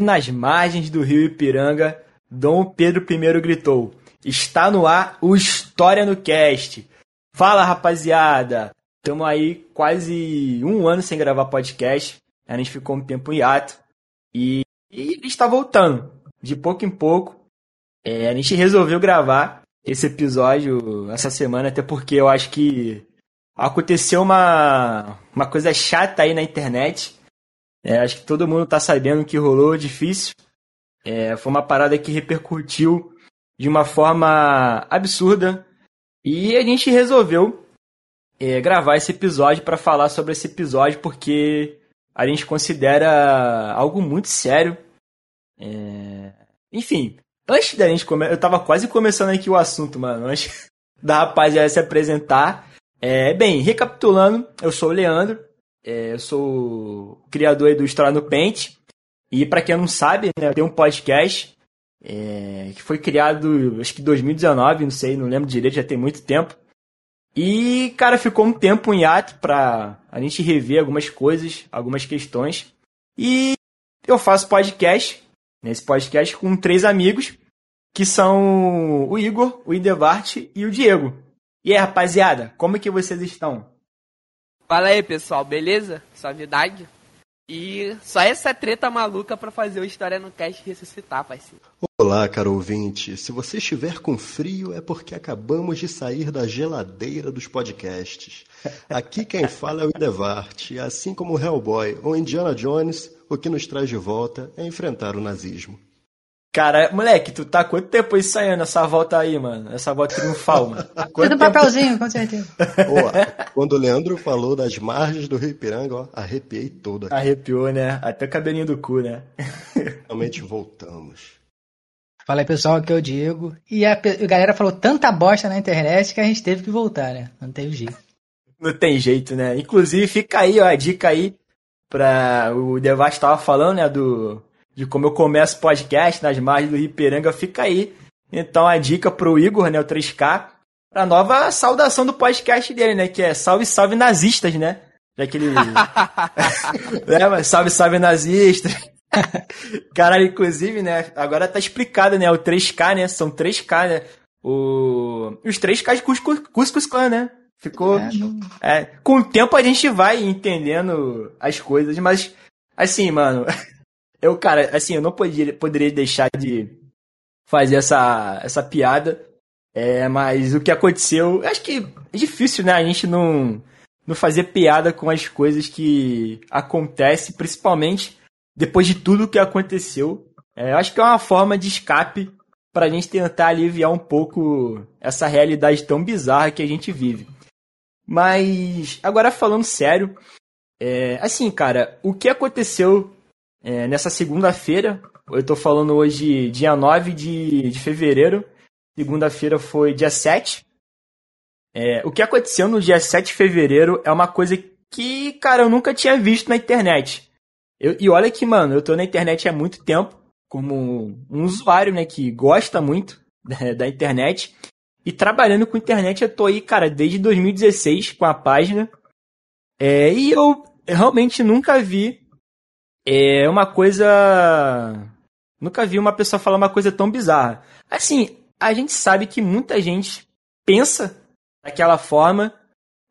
E nas margens do rio Ipiranga, Dom Pedro I gritou: Está no ar o História no Cast. Fala rapaziada! Estamos aí quase um ano sem gravar podcast. A gente ficou um tempo em ato. E, e está voltando. De pouco em pouco. É, a gente resolveu gravar esse episódio essa semana, até porque eu acho que aconteceu uma, uma coisa chata aí na internet. É, acho que todo mundo tá sabendo que rolou difícil. É, foi uma parada que repercutiu de uma forma absurda. E a gente resolveu é, gravar esse episódio para falar sobre esse episódio, porque a gente considera algo muito sério. É... Enfim, antes da gente começar, eu tava quase começando aqui o assunto, mano, antes da rapaziada se apresentar. É, bem, recapitulando, eu sou o Leandro, é, eu sou criador do História no Paint. E para quem não sabe, né, tem um podcast é, que foi criado, acho que em 2019, não sei, não lembro direito, já tem muito tempo. E, cara, ficou um tempo em ato pra a gente rever algumas coisas, algumas questões. E eu faço podcast, nesse podcast, com três amigos, que são o Igor, o Idevart e o Diego. E aí, rapaziada, como é que vocês estão? Fala aí, pessoal, beleza? Suavidade? E só essa treta maluca para fazer o História no Cast ressuscitar, parceiro. Olá, caro ouvinte. Se você estiver com frio é porque acabamos de sair da geladeira dos podcasts. Aqui quem fala é o Idevart. E assim como o Hellboy ou Indiana Jones, o que nos traz de volta é enfrentar o nazismo. Cara, moleque, tu tá quanto tempo ensaiando essa volta aí, mano? Essa volta triunfal, mano. Quanto Tudo tempo... papelzinho, com certeza. quando o Leandro falou das margens do Rio Ipiranga, ó, arrepiei toda. Arrepiou, né? Até o cabelinho do cu, né? Realmente voltamos. Fala aí, pessoal, aqui é o Diego. E a, a galera falou tanta bosta na internet que a gente teve que voltar, né? Não teve jeito. Não tem jeito, né? Inclusive, fica aí, ó, a dica aí pra... O Devast tava falando, né, do de como eu começo podcast nas margens do Rio fica aí. Então a dica pro Igor, né, o 3K, pra nova saudação do podcast dele, né, que é salve, salve nazistas, né? Daquele... é, mas salve, salve nazistas. Caralho, inclusive, né, agora tá explicado, né, o 3K, né, são 3K, né, o... os 3K de Cuscus, Cuscus Clan, né? Ficou. É, é, com o tempo a gente vai entendendo as coisas, mas assim, mano, eu, cara, assim, eu não poderia, poderia deixar de fazer essa, essa piada. É, mas o que aconteceu, acho que é difícil, né? A gente não, não fazer piada com as coisas que acontecem, principalmente depois de tudo que aconteceu. É, acho que é uma forma de escape para a gente tentar aliviar um pouco essa realidade tão bizarra que a gente vive. Mas, agora falando sério, é, assim, cara, o que aconteceu é, nessa segunda-feira, eu estou falando hoje, dia 9 de, de fevereiro, segunda-feira foi dia 7. É, o que aconteceu no dia 7 de fevereiro é uma coisa que, cara, eu nunca tinha visto na internet. Eu, e olha que, mano, eu tô na internet há muito tempo, como um usuário, né, que gosta muito da, da internet. E trabalhando com internet eu tô aí, cara, desde 2016 com a página. É, e eu realmente nunca vi é uma coisa. Nunca vi uma pessoa falar uma coisa tão bizarra. Assim, a gente sabe que muita gente pensa daquela forma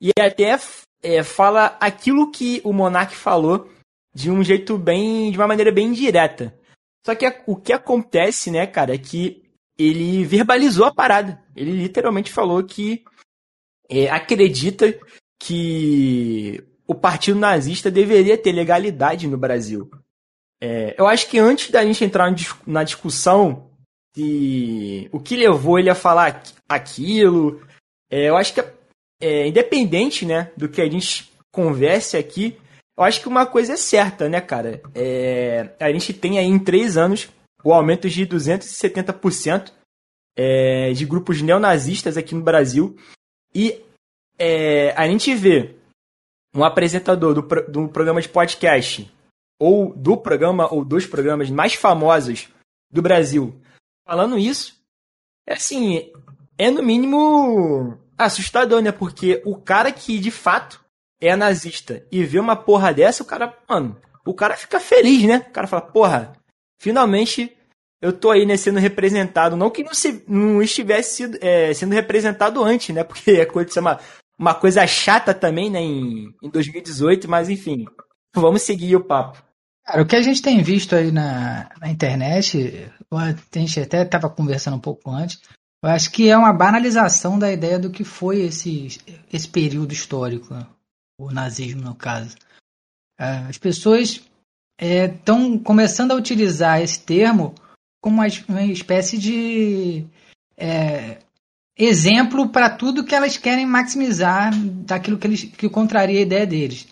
e até é, fala aquilo que o Monark falou de um jeito bem. de uma maneira bem direta. Só que o que acontece, né, cara, é que ele verbalizou a parada. Ele literalmente falou que é, acredita que o partido nazista deveria ter legalidade no Brasil. É, eu acho que antes da gente entrar na discussão de o que levou ele a falar aquilo, é, eu acho que é, independente né, do que a gente converse aqui, eu acho que uma coisa é certa, né, cara? É, a gente tem aí em três anos o aumento de 270% é, de grupos neonazistas aqui no Brasil. E é, a gente vê um apresentador do, do programa de podcast, ou do programa, ou dos programas mais famosos do Brasil, falando isso, é assim, é no mínimo assustador, né? Porque o cara que de fato é nazista e vê uma porra dessa, o cara, mano, o cara fica feliz, né? O cara fala, porra, finalmente eu tô aí, né, sendo representado. Não que não, se, não estivesse sido, é, sendo representado antes, né? Porque aconteceu uma, uma coisa chata também, né, em, em 2018, mas enfim, vamos seguir o papo. Cara, o que a gente tem visto aí na, na internet, a gente até estava conversando um pouco antes, eu acho que é uma banalização da ideia do que foi esse, esse período histórico, o nazismo no caso. É, as pessoas estão é, começando a utilizar esse termo como uma, uma espécie de é, exemplo para tudo que elas querem maximizar daquilo que, eles, que contraria a ideia deles.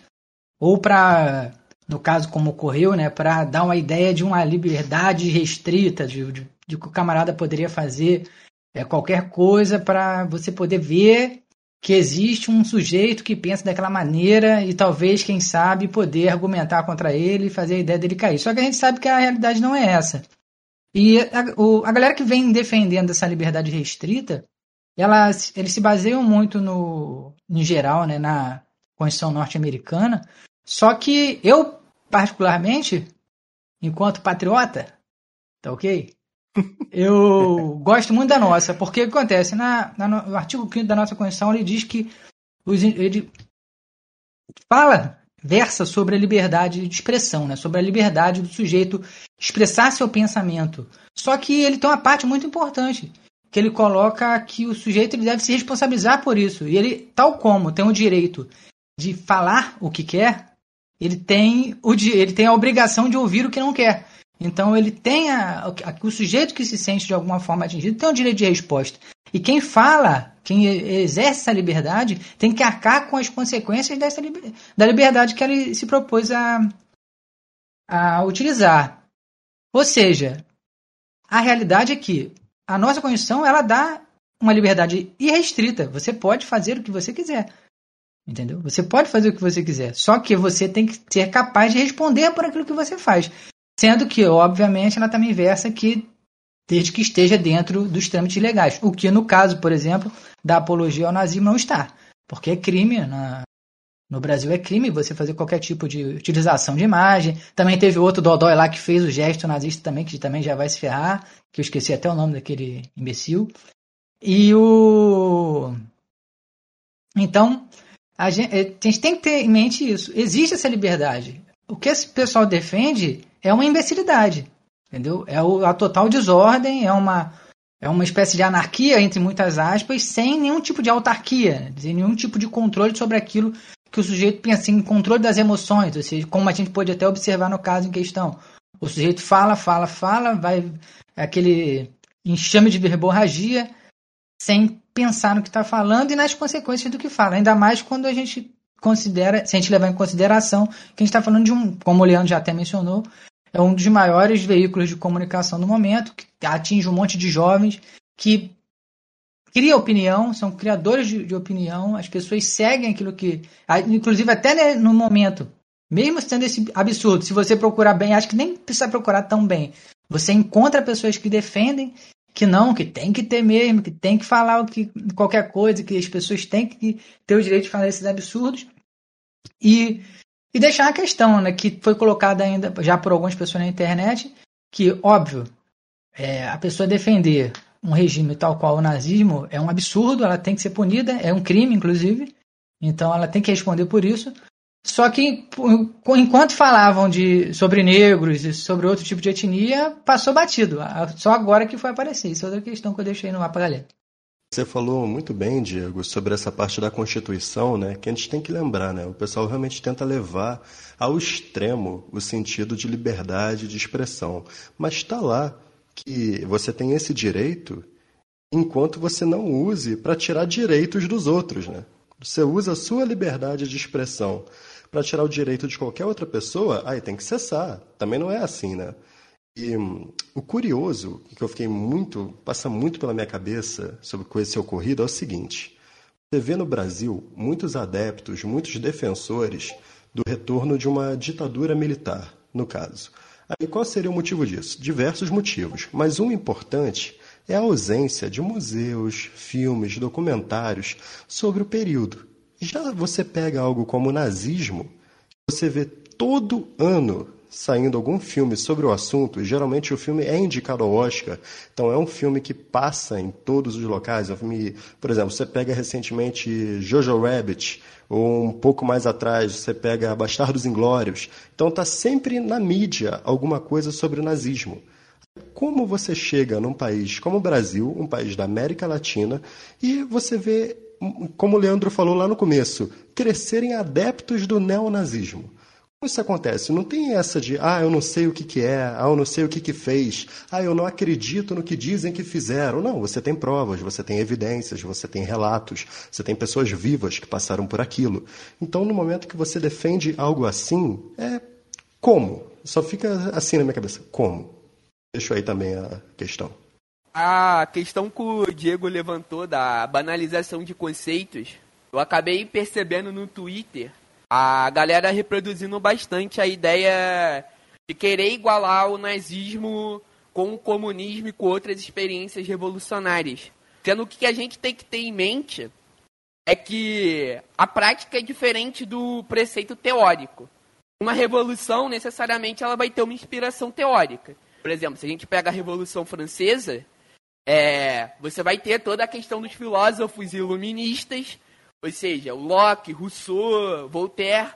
Ou para, no caso como ocorreu, né, para dar uma ideia de uma liberdade restrita, de, de, de que o camarada poderia fazer é, qualquer coisa para você poder ver que existe um sujeito que pensa daquela maneira e talvez, quem sabe, poder argumentar contra ele e fazer a ideia dele cair. Só que a gente sabe que a realidade não é essa. E a, o, a galera que vem defendendo essa liberdade restrita, ela, eles se baseiam muito no, em geral, né, na Constituição norte-americana. Só que eu, particularmente, enquanto patriota, tá ok? Eu gosto muito da nossa, porque o que acontece? Na, na, no artigo 5 da nossa Constituição, ele diz que os, ele fala, versa sobre a liberdade de expressão, né? sobre a liberdade do sujeito expressar seu pensamento. Só que ele tem uma parte muito importante, que ele coloca que o sujeito ele deve se responsabilizar por isso. E ele, tal como tem o direito de falar o que quer, ele tem, o, ele tem a obrigação de ouvir o que não quer. Então ele tem a, a, o sujeito que se sente de alguma forma atingido tem o direito de resposta. E quem fala, quem exerce essa liberdade, tem que arcar com as consequências dessa, da liberdade que ele se propôs a, a utilizar. Ou seja, a realidade é que a nossa Constituição ela dá uma liberdade irrestrita. Você pode fazer o que você quiser. Entendeu? Você pode fazer o que você quiser. Só que você tem que ser capaz de responder por aquilo que você faz. Sendo que, obviamente, ela também versa que desde que esteja dentro dos trâmites legais. O que, no caso, por exemplo, da apologia ao nazismo não está. Porque é crime, na, no Brasil é crime você fazer qualquer tipo de utilização de imagem. Também teve outro Dodói lá que fez o gesto nazista também, que também já vai se ferrar, que eu esqueci até o nome daquele imbecil. E o. Então, a gente, a gente tem que ter em mente isso. Existe essa liberdade. O que esse pessoal defende é uma imbecilidade, entendeu? É a total desordem, é uma, é uma espécie de anarquia, entre muitas aspas, sem nenhum tipo de autarquia, sem nenhum tipo de controle sobre aquilo que o sujeito pensa em controle das emoções, ou seja, como a gente pode até observar no caso em questão. O sujeito fala, fala, fala, vai aquele enxame de verborragia sem pensar no que está falando e nas consequências do que fala. Ainda mais quando a gente considera, se a gente levar em consideração que a gente está falando de um, como o Leandro já até mencionou, é um dos maiores veículos de comunicação no momento, que atinge um monte de jovens que cria opinião, são criadores de, de opinião, as pessoas seguem aquilo que. Inclusive, até no momento, mesmo sendo esse absurdo, se você procurar bem, acho que nem precisa procurar tão bem. Você encontra pessoas que defendem que não, que tem que ter mesmo, que tem que falar o que, qualquer coisa, que as pessoas têm que ter o direito de falar esses absurdos. E e deixar a questão, né, que foi colocada ainda já por algumas pessoas na internet, que, óbvio, é, a pessoa defender um regime tal qual o nazismo é um absurdo, ela tem que ser punida, é um crime, inclusive, então ela tem que responder por isso. Só que enquanto falavam de, sobre negros e sobre outro tipo de etnia, passou batido. Só agora que foi aparecer. Isso é outra questão que eu deixei no mapa galera. Você falou muito bem, Diego, sobre essa parte da Constituição, né? Que a gente tem que lembrar, né? O pessoal realmente tenta levar ao extremo o sentido de liberdade de expressão. Mas está lá que você tem esse direito enquanto você não use para tirar direitos dos outros, né? Você usa a sua liberdade de expressão para tirar o direito de qualquer outra pessoa, aí tem que cessar. Também não é assim, né? E hum, o curioso, que eu fiquei muito, passa muito pela minha cabeça sobre esse ocorrido, é o seguinte: você vê no Brasil muitos adeptos, muitos defensores do retorno de uma ditadura militar, no caso. Aí qual seria o motivo disso? Diversos motivos, mas um importante é a ausência de museus, filmes, documentários sobre o período. Já você pega algo como o nazismo, você vê todo ano saindo algum filme sobre o assunto, geralmente o filme é indicado ao Oscar, então é um filme que passa em todos os locais. É um filme, por exemplo, você pega recentemente Jojo Rabbit, ou um pouco mais atrás você pega Bastardos Inglórios. Então está sempre na mídia alguma coisa sobre o nazismo. Como você chega num país como o Brasil, um país da América Latina, e você vê, como o Leandro falou lá no começo, crescerem adeptos do neonazismo? Isso acontece? Não tem essa de, ah, eu não sei o que, que é, ah, eu não sei o que, que fez, ah, eu não acredito no que dizem que fizeram. Não, você tem provas, você tem evidências, você tem relatos, você tem pessoas vivas que passaram por aquilo. Então, no momento que você defende algo assim, é como? Só fica assim na minha cabeça. Como? Deixo aí também a questão. A questão que o Diego levantou da banalização de conceitos, eu acabei percebendo no Twitter a galera reproduzindo bastante a ideia de querer igualar o nazismo com o comunismo e com outras experiências revolucionárias. Sendo que a gente tem que ter em mente é que a prática é diferente do preceito teórico. Uma revolução, necessariamente, ela vai ter uma inspiração teórica. Por exemplo, se a gente pega a Revolução Francesa, é, você vai ter toda a questão dos filósofos iluministas ou seja, o Locke, Rousseau, Voltaire.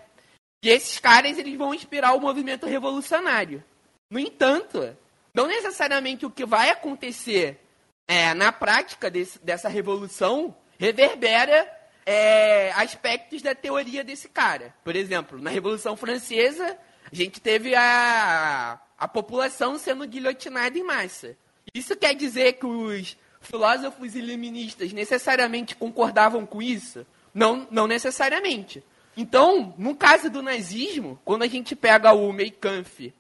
E esses caras eles vão inspirar o movimento revolucionário. No entanto, não necessariamente o que vai acontecer é, na prática desse, dessa revolução reverbera é, aspectos da teoria desse cara. Por exemplo, na Revolução Francesa, a gente teve a, a população sendo guilhotinada em massa. Isso quer dizer que os filósofos iluministas necessariamente concordavam com isso? Não, não necessariamente. Então, no caso do nazismo, quando a gente pega o Mein Kampf,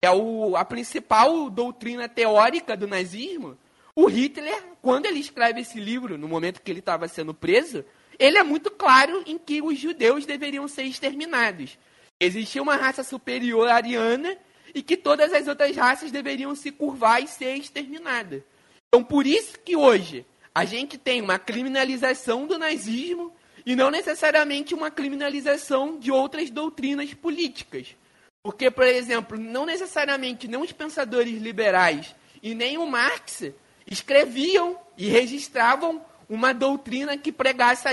é o, a principal doutrina teórica do nazismo, o Hitler, quando ele escreve esse livro, no momento que ele estava sendo preso, ele é muito claro em que os judeus deveriam ser exterminados. Existia uma raça superior ariana e que todas as outras raças deveriam se curvar e ser exterminadas. Então, por isso que hoje a gente tem uma criminalização do nazismo e não necessariamente uma criminalização de outras doutrinas políticas. Porque, por exemplo, não necessariamente nem os pensadores liberais e nem o Marx escreviam e registravam uma doutrina que pregasse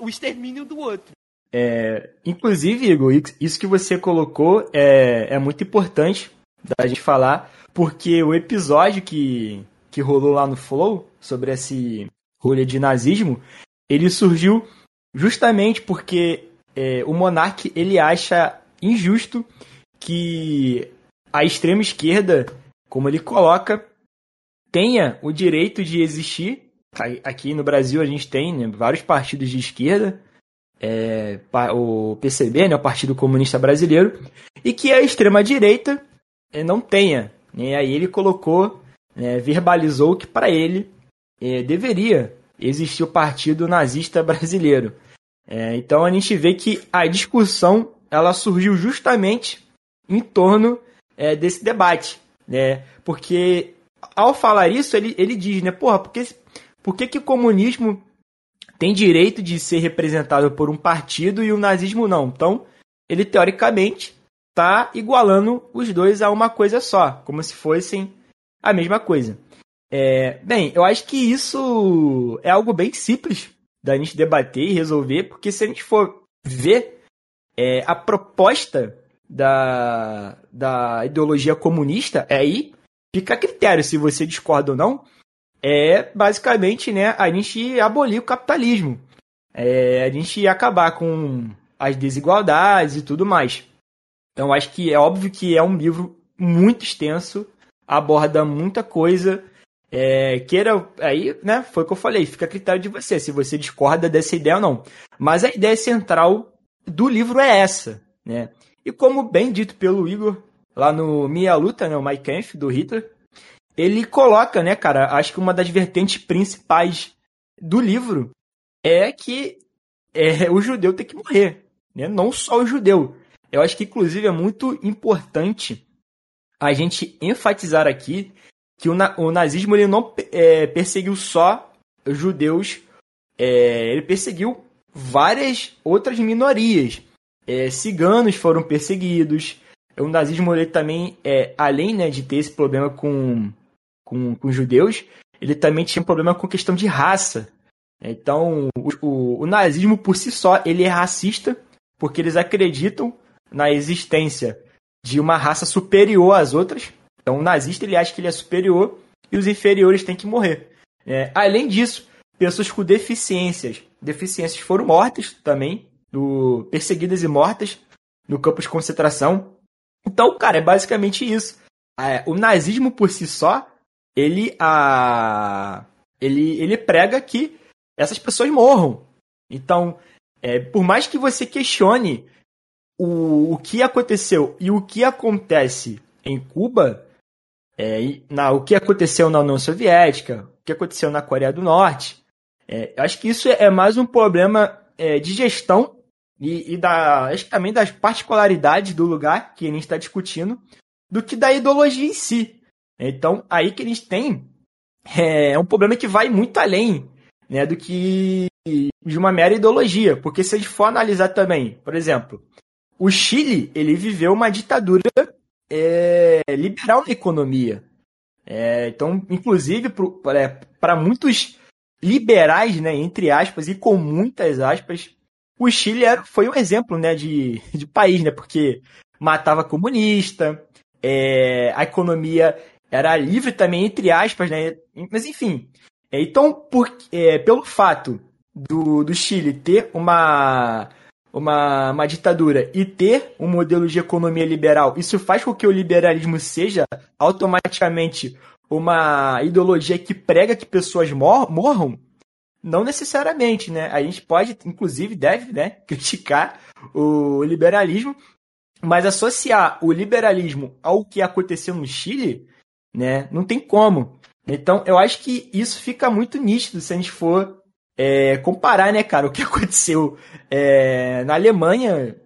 o extermínio do outro. É, inclusive, Igor, isso que você colocou é, é muito importante da gente falar, porque o episódio que, que rolou lá no Flow sobre esse rolê de nazismo, ele surgiu justamente porque é, o monarca ele acha injusto que a extrema esquerda, como ele coloca, tenha o direito de existir. Aqui no Brasil a gente tem né, vários partidos de esquerda, é, o PCB, né, o Partido Comunista Brasileiro, e que a extrema direita é, não tenha. Né, aí ele colocou, né, verbalizou que para ele é, deveria existir o Partido Nazista Brasileiro. É, então a gente vê que a discussão ela surgiu justamente em torno é, desse debate, né? Porque ao falar isso ele, ele diz, né, porra, por que, por que, que o comunismo tem direito de ser representado por um partido e o nazismo não? Então ele teoricamente está igualando os dois a uma coisa só, como se fossem a mesma coisa. É, bem, eu acho que isso é algo bem simples da gente debater e resolver, porque se a gente for ver é, a proposta da, da ideologia comunista, é aí fica a critério se você discorda ou não. É basicamente né, a gente abolir o capitalismo, é, a gente acabar com as desigualdades e tudo mais. Então acho que é óbvio que é um livro muito extenso, aborda muita coisa é, queira, aí, né, foi o que eu falei, fica a critério de você, se você discorda dessa ideia ou não. Mas a ideia central do livro é essa, né? E como bem dito pelo Igor, lá no Minha Luta, né, o Mein Kampf, do Hitler, ele coloca, né, cara, acho que uma das vertentes principais do livro é que é, o judeu tem que morrer, né? Não só o judeu. Eu acho que, inclusive, é muito importante a gente enfatizar aqui que o, na, o nazismo ele não é, perseguiu só judeus, é, ele perseguiu várias outras minorias. É, ciganos foram perseguidos, o nazismo ele também, é, além né, de ter esse problema com, com, com judeus, ele também tinha um problema com questão de raça. Então, o, o, o, nazismo por si só, ele é racista, porque eles acreditam na existência de uma raça superior às outras. Então, o nazista, ele acha que ele é superior e os inferiores têm que morrer. É, além disso, pessoas com deficiências, deficiências foram mortas também, do, perseguidas e mortas no campo de concentração. Então, cara, é basicamente isso. É, o nazismo por si só, ele, a, ele, ele prega que essas pessoas morram. Então, é, por mais que você questione o, o que aconteceu e o que acontece em Cuba, é, na, o que aconteceu na União Soviética, o que aconteceu na Coreia do Norte, é, acho que isso é mais um problema é, de gestão e, e da, acho que também das particularidades do lugar que a gente está discutindo, do que da ideologia em si. Então, aí que gente tem é, é um problema que vai muito além né, do que de uma mera ideologia. Porque se a gente for analisar também, por exemplo, o Chile ele viveu uma ditadura é, liberal na economia. É, então, inclusive, para muitos liberais, né, entre aspas, e com muitas aspas, o Chile era, foi um exemplo né, de, de país, né, porque matava comunista, é, a economia era livre também, entre aspas, né, mas enfim. É, então, por, é, pelo fato do, do Chile ter uma, uma, uma ditadura e ter um modelo de economia liberal, isso faz com que o liberalismo seja automaticamente uma ideologia que prega que pessoas mor morram? Não necessariamente, né? A gente pode, inclusive, deve né, criticar o liberalismo, mas associar o liberalismo ao que aconteceu no Chile, né, não tem como. Então, eu acho que isso fica muito nítido se a gente for é, comparar, né, cara, o que aconteceu é, na Alemanha.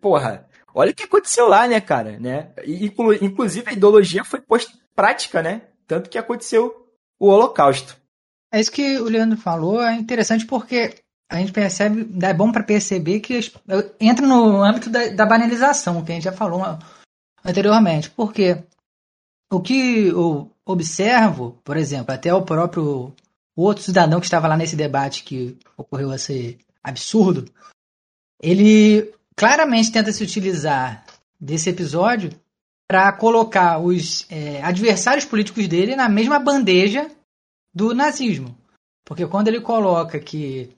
Porra, olha o que aconteceu lá, né, cara, né? Inclu inclusive a ideologia foi posta em prática, né? Tanto que aconteceu o Holocausto. É isso que o Leandro falou, é interessante porque a gente percebe, é bom para perceber que entra no âmbito da, da, banalização, que a gente já falou anteriormente. Porque o que eu observo, por exemplo, até o próprio o outro cidadão que estava lá nesse debate que ocorreu a ser absurdo, ele claramente tenta se utilizar desse episódio para colocar os é, adversários políticos dele na mesma bandeja do nazismo. Porque quando ele coloca que.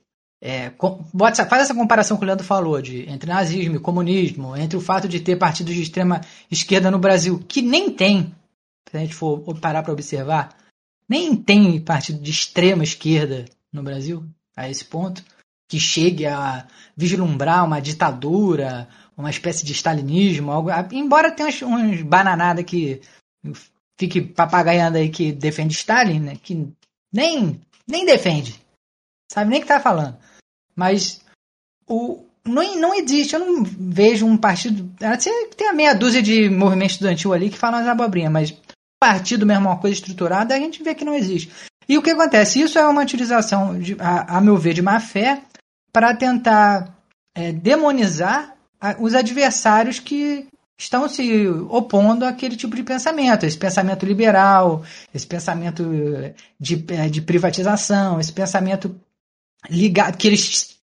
É, bota, faz essa comparação que o Leandro falou de, entre nazismo e comunismo, entre o fato de ter partidos de extrema esquerda no Brasil, que nem tem, se a gente for parar para observar, nem tem partido de extrema esquerda no Brasil, a esse ponto, que chegue a vislumbrar uma ditadura, uma espécie de stalinismo, algo, embora tenha uns, uns bananada que fique papagaiando aí que defende Stalin, né, que nem, nem defende, sabe nem o que tá falando. Mas o, não, não existe, eu não vejo um partido. Tem a meia dúzia de movimento estudantil ali que falam as abobrinhas, mas partido mesmo, uma coisa estruturada, a gente vê que não existe. E o que acontece? Isso é uma utilização, de, a, a meu ver, de má fé para tentar é, demonizar a, os adversários que estão se opondo àquele tipo de pensamento, esse pensamento liberal, esse pensamento de, é, de privatização, esse pensamento ligado que eles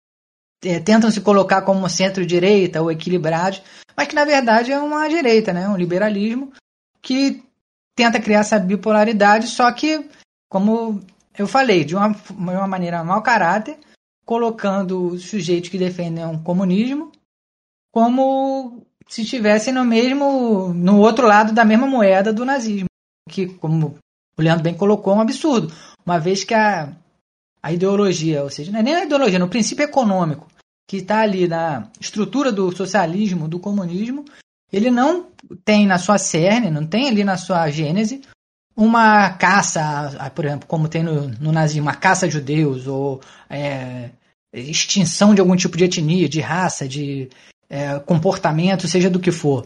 é, tentam se colocar como centro-direita ou equilibrados, mas que na verdade é uma direita, né? um liberalismo que tenta criar essa bipolaridade, só que, como eu falei, de uma, uma maneira mau caráter, colocando os sujeitos que defendem o comunismo como se estivessem no mesmo no outro lado da mesma moeda do nazismo, que como o Leandro bem colocou, é um absurdo, uma vez que a, a ideologia, ou seja, não é nem a ideologia, no princípio econômico, que está ali na estrutura do socialismo, do comunismo, ele não tem na sua cerne, não tem ali na sua gênese uma caça, por exemplo, como tem no, no nazismo, uma caça a judeus, ou é, extinção de algum tipo de etnia, de raça, de é, comportamento, seja do que for.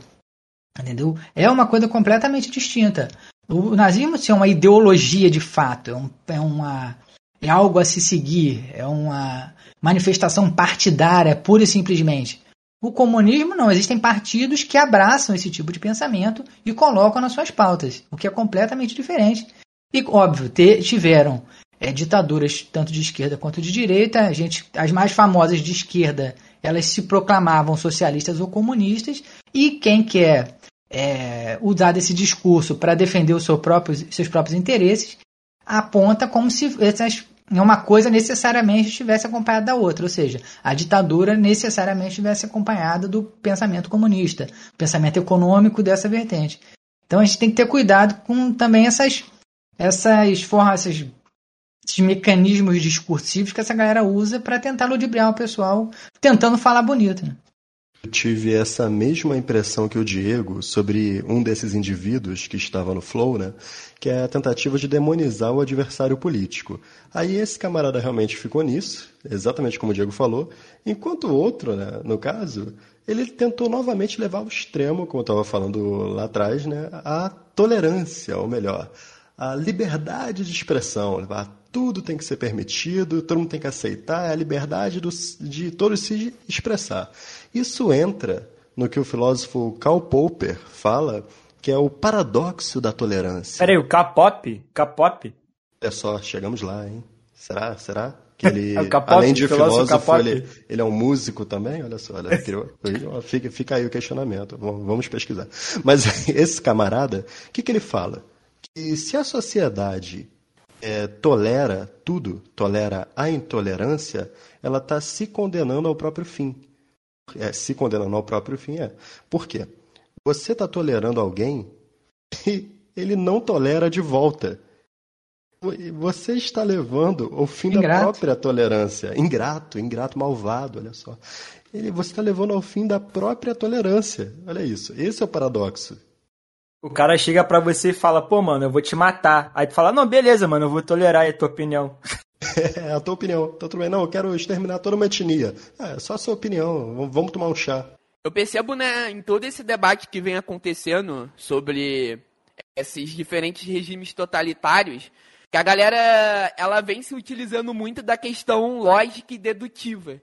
Entendeu? É uma coisa completamente distinta. O nazismo assim, é uma ideologia de fato, é, um, é, uma, é algo a se seguir, é uma manifestação partidária, pura e simplesmente. O comunismo não, existem partidos que abraçam esse tipo de pensamento e colocam nas suas pautas, o que é completamente diferente. E, óbvio, tiveram é, ditaduras tanto de esquerda quanto de direita, a gente, as mais famosas de esquerda, elas se proclamavam socialistas ou comunistas, e quem quer é, usar desse discurso para defender os seu próprios, seus próprios interesses, aponta como se essas uma coisa necessariamente estivesse acompanhada da outra, ou seja, a ditadura necessariamente estivesse acompanhada do pensamento comunista, pensamento econômico dessa vertente. Então a gente tem que ter cuidado com também essas essas formas, esses, mecanismos discursivos que essa galera usa para tentar ludibriar o pessoal, tentando falar bonito. Né? Tive essa mesma impressão que o Diego sobre um desses indivíduos que estava no Flow, né? Que é a tentativa de demonizar o adversário político. Aí esse camarada realmente ficou nisso, exatamente como o Diego falou, enquanto o outro, né, no caso, ele tentou novamente levar ao extremo, como eu estava falando lá atrás, né, a tolerância, ou melhor, a liberdade de expressão. Tudo tem que ser permitido, todo mundo tem que aceitar, é a liberdade do, de todos se expressar. Isso entra no que o filósofo Karl Popper fala, que é o paradoxo da tolerância. Peraí, o K-pop? K-pop? É só, chegamos lá, hein? Será? Será? Que ele, é além de filósofo, filósofo, ele, ele, é um músico também? Olha só, olha, fica, fica aí o questionamento, vamos pesquisar. Mas esse camarada, o que, que ele fala? Que se a sociedade é, tolera tudo, tolera a intolerância, ela está se condenando ao próprio fim é, se condenando ao próprio fim é. Por quê? Você está tolerando alguém e ele não tolera de volta. Você está levando ao fim ingrato. da própria tolerância. Ingrato, ingrato, malvado, olha só. Ele, você está levando ao fim da própria tolerância. Olha isso. Esse é o paradoxo. O cara chega pra você e fala, pô, mano, eu vou te matar. Aí tu fala, não, beleza, mano, eu vou tolerar a tua opinião. É a tua opinião. Tá tudo bem. Não, eu quero exterminar toda uma etnia. É, só a sua opinião. Vamos tomar um chá. Eu percebo, né, em todo esse debate que vem acontecendo sobre esses diferentes regimes totalitários, que a galera ela vem se utilizando muito da questão lógica e dedutiva.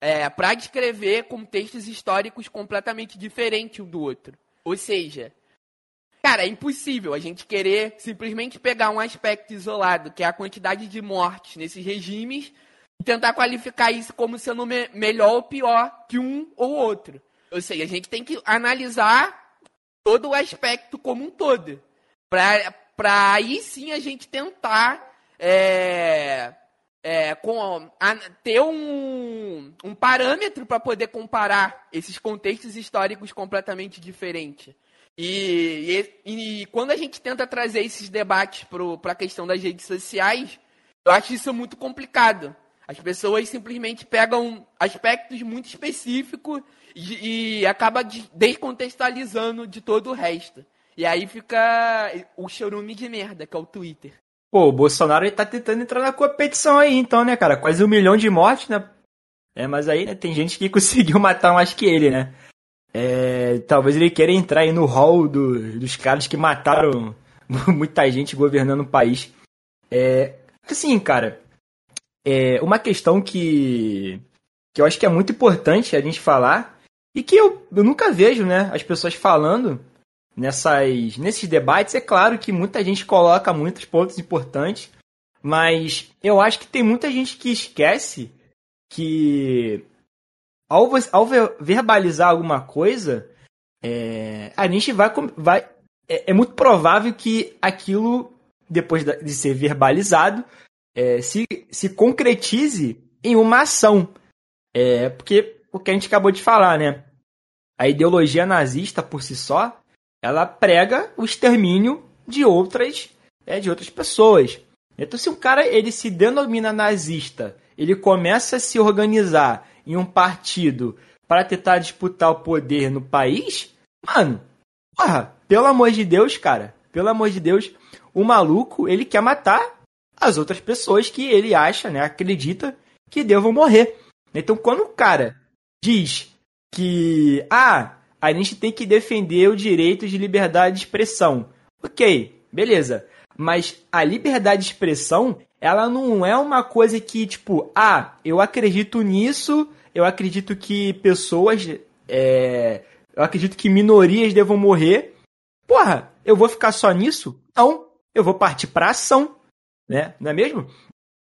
É, para descrever contextos históricos completamente diferentes um do outro. Ou seja, Cara, é impossível a gente querer simplesmente pegar um aspecto isolado, que é a quantidade de mortes nesses regimes, e tentar qualificar isso como sendo me melhor ou pior que um ou outro. Ou seja, a gente tem que analisar todo o aspecto como um todo. Para aí sim a gente tentar é, é, com, a, ter um, um parâmetro para poder comparar esses contextos históricos completamente diferentes. E, e, e, quando a gente tenta trazer esses debates para a questão das redes sociais, eu acho isso muito complicado. As pessoas simplesmente pegam aspectos muito específicos e, e acaba descontextualizando de todo o resto. E aí fica o chorume de merda, que é o Twitter. Pô, o Bolsonaro ele tá tentando entrar na competição aí, então, né, cara? Quase um milhão de mortes, né? É, mas aí né, tem gente que conseguiu matar mais que ele, né? É, talvez ele queira entrar aí no hall do, dos caras que mataram muita gente governando o país. É, assim, cara, é uma questão que, que eu acho que é muito importante a gente falar e que eu, eu nunca vejo né, as pessoas falando nessas, nesses debates. É claro que muita gente coloca muitos pontos importantes, mas eu acho que tem muita gente que esquece que ao, ao verbalizar alguma coisa, é, a gente vai. vai é, é, muito provável que aquilo, depois de ser verbalizado, é, se, se concretize em uma ação. É, porque o que a gente acabou de falar, né? A ideologia nazista por si só, ela prega o extermínio de outras, é, de outras pessoas. Então, se um cara ele se denomina nazista, ele começa a se organizar em um partido para tentar disputar o poder no país, mano, porra, pelo amor de Deus, cara, pelo amor de Deus, o maluco, ele quer matar as outras pessoas que ele acha, né, acredita que devam morrer. Então, quando o cara diz que, ah, a gente tem que defender o direito de liberdade de expressão, ok, beleza, mas a liberdade de expressão, ela não é uma coisa que, tipo, ah, eu acredito nisso, eu acredito que pessoas é, eu acredito que minorias devam morrer. Porra, eu vou ficar só nisso? Não, eu vou partir pra ação, né? Não é mesmo?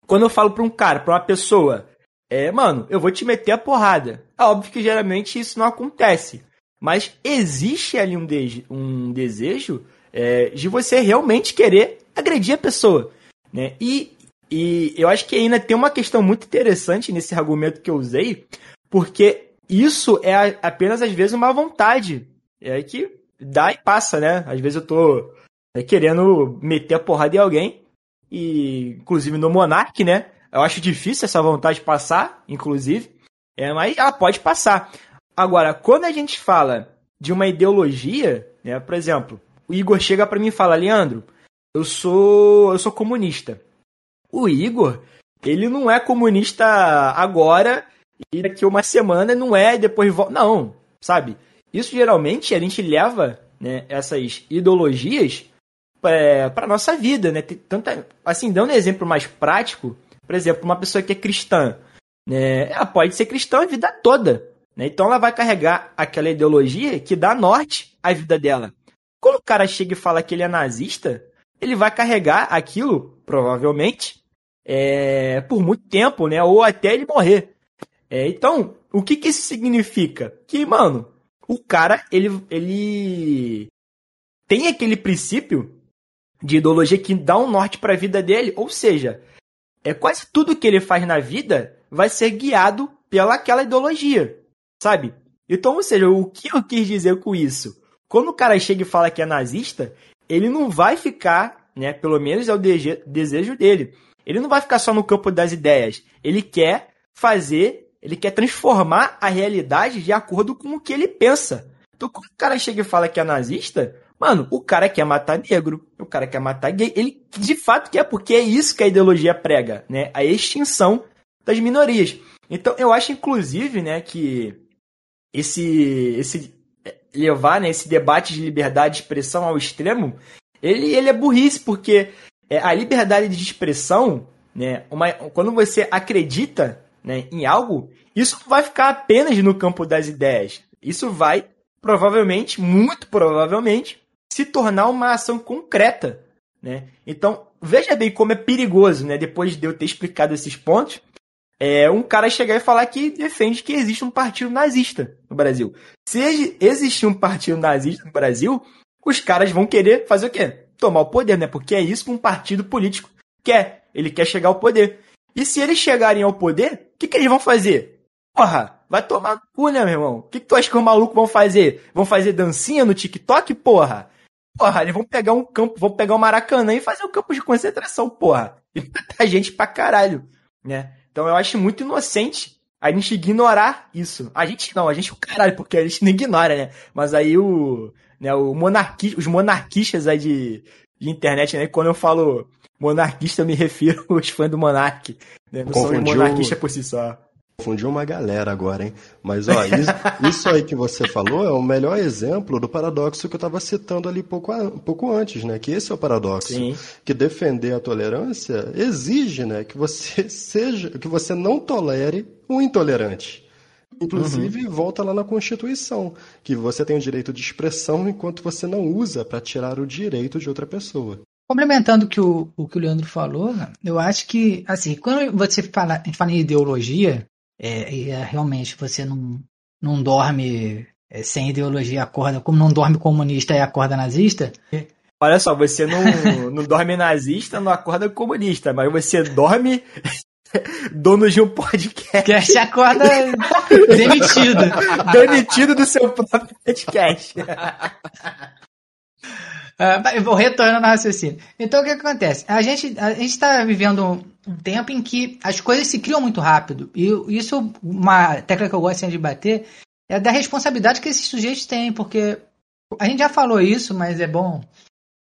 Quando eu falo pra um cara, pra uma pessoa, é, mano, eu vou te meter a porrada. É óbvio que geralmente isso não acontece. Mas existe ali um, de um desejo é, de você realmente querer agredir a pessoa. Né? E, e eu acho que ainda tem uma questão muito interessante nesse argumento que eu usei, porque isso é apenas às vezes uma vontade. É que dá e passa, né? Às vezes eu tô é, querendo meter a porrada em alguém, e inclusive no Monark, né? Eu acho difícil essa vontade passar, inclusive, é, mas ela pode passar. Agora, quando a gente fala de uma ideologia, né, por exemplo, o Igor chega para mim e fala: "Leandro, eu sou eu sou comunista". O Igor, ele não é comunista agora e daqui uma semana não é depois volta. Não, sabe? Isso geralmente a gente leva né, essas ideologias é, para nossa vida, né? Tanta, assim, dando um exemplo mais prático, por exemplo, uma pessoa que é cristã, né? Ela pode ser cristã a vida toda, né? Então ela vai carregar aquela ideologia que dá norte à vida dela. Quando o cara chega e fala que ele é nazista, ele vai carregar aquilo, provavelmente, é, por muito tempo, né? Ou até ele morrer. É, então, o que, que isso significa? Que, mano, o cara, ele, ele tem aquele princípio de ideologia que dá um norte para a vida dele, ou seja, é quase tudo que ele faz na vida vai ser guiado pela aquela ideologia sabe? Então, ou seja, o que eu quis dizer com isso? Quando o cara chega e fala que é nazista, ele não vai ficar, né? Pelo menos é o desejo dele. Ele não vai ficar só no campo das ideias. Ele quer fazer, ele quer transformar a realidade de acordo com o que ele pensa. Então, quando o cara chega e fala que é nazista, mano, o cara quer matar negro, o cara quer matar gay. Ele de fato quer, porque é isso que a ideologia prega, né? A extinção das minorias. Então, eu acho, inclusive, né, que esse, esse levar né, esse debate de liberdade de expressão ao extremo, ele, ele é burrice, porque é, a liberdade de expressão, né, uma, quando você acredita né, em algo, isso vai ficar apenas no campo das ideias. Isso vai, provavelmente, muito provavelmente, se tornar uma ação concreta. Né? Então, veja bem como é perigoso, né, depois de eu ter explicado esses pontos, é um cara chegar e falar que defende que existe um partido nazista no Brasil. Se existir um partido nazista no Brasil, os caras vão querer fazer o quê? Tomar o poder, né? Porque é isso que um partido político quer. Ele quer chegar ao poder. E se eles chegarem ao poder, o que, que eles vão fazer? Porra, vai tomar cu, né, meu irmão? O que, que tu acha que os malucos vão fazer? Vão fazer dancinha no TikTok, porra? Porra, eles vão pegar um campo, vão pegar um Maracanã e fazer um campo de concentração, porra. E matar gente pra caralho, né? Então eu acho muito inocente a gente ignorar isso. A gente não, a gente o caralho, porque a gente não ignora, né? Mas aí o, né, o monarqui, os monarquistas aí de, de internet, né? Quando eu falo monarquista, eu me refiro aos fãs do Monark. Né? Não Confundiu... são monarquistas por si só. Confundiu uma galera agora, hein? Mas, ó, isso, isso, aí que você falou é o melhor exemplo do paradoxo que eu estava citando ali pouco, pouco antes, né? Que esse é o paradoxo. Sim. Que defender a tolerância exige, né? Que você seja, que você não tolere o intolerante. Inclusive, uhum. volta lá na Constituição, que você tem o direito de expressão enquanto você não usa para tirar o direito de outra pessoa. Complementando o que o, o que o Leandro falou, eu acho que, assim, quando você fala, a gente fala em ideologia, é, é, realmente você não, não dorme é, sem ideologia, acorda, como não dorme comunista e acorda nazista. Olha só, você não, não dorme nazista, não acorda comunista, mas você dorme dono de um podcast. Que acorda demitido. demitido do seu próprio podcast. Uh, eu vou retornando no raciocínio. Então, o que, que acontece? A gente a está vivendo um, um, tempo em que as coisas se criam muito rápido. E isso, uma tecla que eu gosto de bater, é da responsabilidade que esses sujeitos têm, porque a gente já falou isso, mas é bom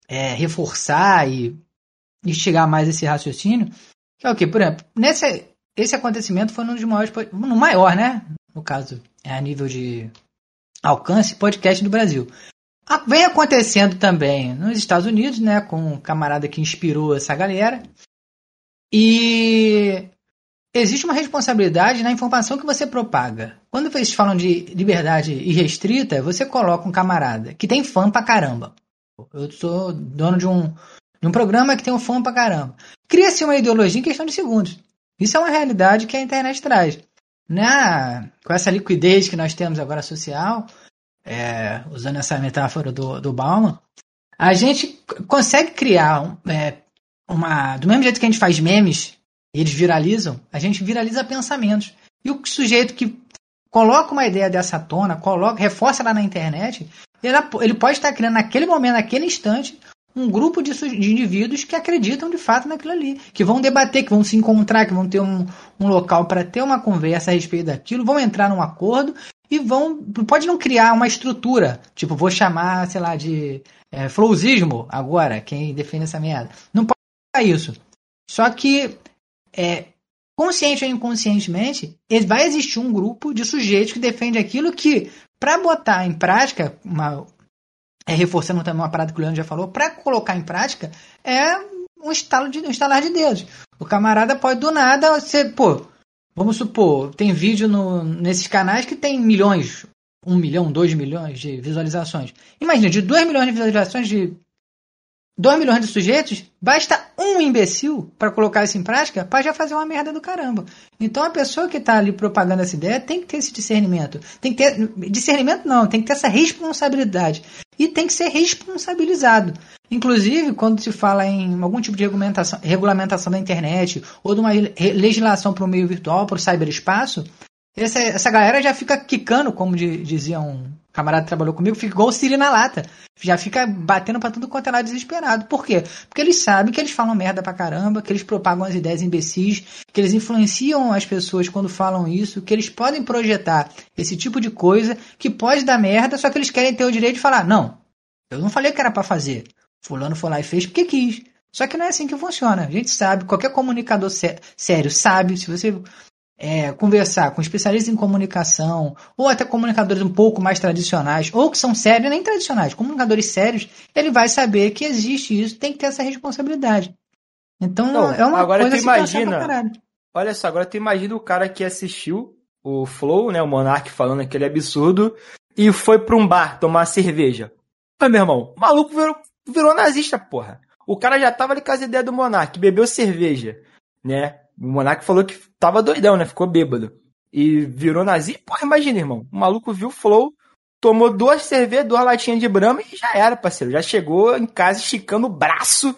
é, reforçar e instigar mais esse raciocínio. Que é o que, por exemplo, nesse esse acontecimento foi um dos maiores, no maior, né? No caso, é a nível de alcance, podcast do Brasil. Vem acontecendo também nos Estados Unidos, né? Com um camarada que inspirou essa galera. E existe uma responsabilidade na informação que você propaga. Quando vocês falam de liberdade irrestrita, você coloca um camarada que tem fã pra caramba. Eu sou dono de um, de um programa que tem um fã pra caramba. Cria-se uma ideologia em questão de segundos. Isso é uma realidade que a internet traz. Na, com essa liquidez que nós temos agora social, é, usando essa metáfora do, do Bauman, a gente consegue criar é, uma. Do mesmo jeito que a gente faz memes e eles viralizam, a gente viraliza pensamentos. E o sujeito que coloca uma ideia dessa tona, coloca, reforça lá na internet, ele, ele pode estar criando naquele momento, naquele instante, um grupo de, de, indivíduos que acreditam de fato naquilo ali, que vão debater, que vão se encontrar, que vão ter um, um local para ter uma conversa a respeito daquilo, vão entrar num acordo e vão. Pode não criar uma estrutura, tipo, vou chamar, sei lá, de é, agora, quem defende essa merda. Não pode isso. Só que, é, consciente ou inconscientemente, vai existir um grupo de sujeitos que defende aquilo que, para botar em prática, uma, é, reforçando também uma parada que o Leandro já falou, para colocar em prática é um, estalo de, um estalar de dedos. O camarada pode do nada, você, pô, vamos supor, tem vídeo no, nesses canais que tem milhões, um milhão, dois milhões de visualizações. Imagina, de dois milhões de visualizações de 2 milhões de sujeitos, basta um imbecil para colocar isso em prática para já fazer uma merda do caramba. Então a pessoa que está ali propagando essa ideia tem que ter esse discernimento. Tem que ter. Discernimento não, tem que ter essa responsabilidade. E tem que ser responsabilizado. Inclusive, quando se fala em algum tipo de regulamentação, regulamentação da internet ou de uma legislação para o meio virtual, para o cyberespaço, essa, essa galera já fica quicando, como dizia um, camarada que trabalhou comigo, fica igual o Siri na lata. Já fica batendo pra tudo quanto é lá desesperado. Por quê? Porque eles sabem que eles falam merda pra caramba, que eles propagam as ideias imbecis, que eles influenciam as pessoas quando falam isso, que eles podem projetar esse tipo de coisa que pode dar merda, só que eles querem ter o direito de falar: não, eu não falei que era para fazer. Fulano foi lá e fez porque quis. Só que não é assim que funciona. A gente sabe, qualquer comunicador sé sério sabe, se você é, conversar com especialistas em comunicação, ou até comunicadores um pouco mais tradicionais, ou que são sérios, nem tradicionais, comunicadores sérios, ele vai saber que existe isso, tem que ter essa responsabilidade. Então Não, é uma agora coisa tu imagina, Olha só, agora tu imagina o cara que assistiu o Flow, né, o Monark falando aquele absurdo, e foi pra um bar tomar cerveja. Mas, meu irmão, o maluco virou, virou nazista, porra. O cara já tava ali com as ideias do Monark, bebeu cerveja, né? O Monark falou que tava doidão, né? Ficou bêbado. E virou nazi. Porra, imagina, irmão. O maluco viu o Flow, tomou duas cervejas, duas latinhas de brama e já era, parceiro. Já chegou em casa esticando o braço,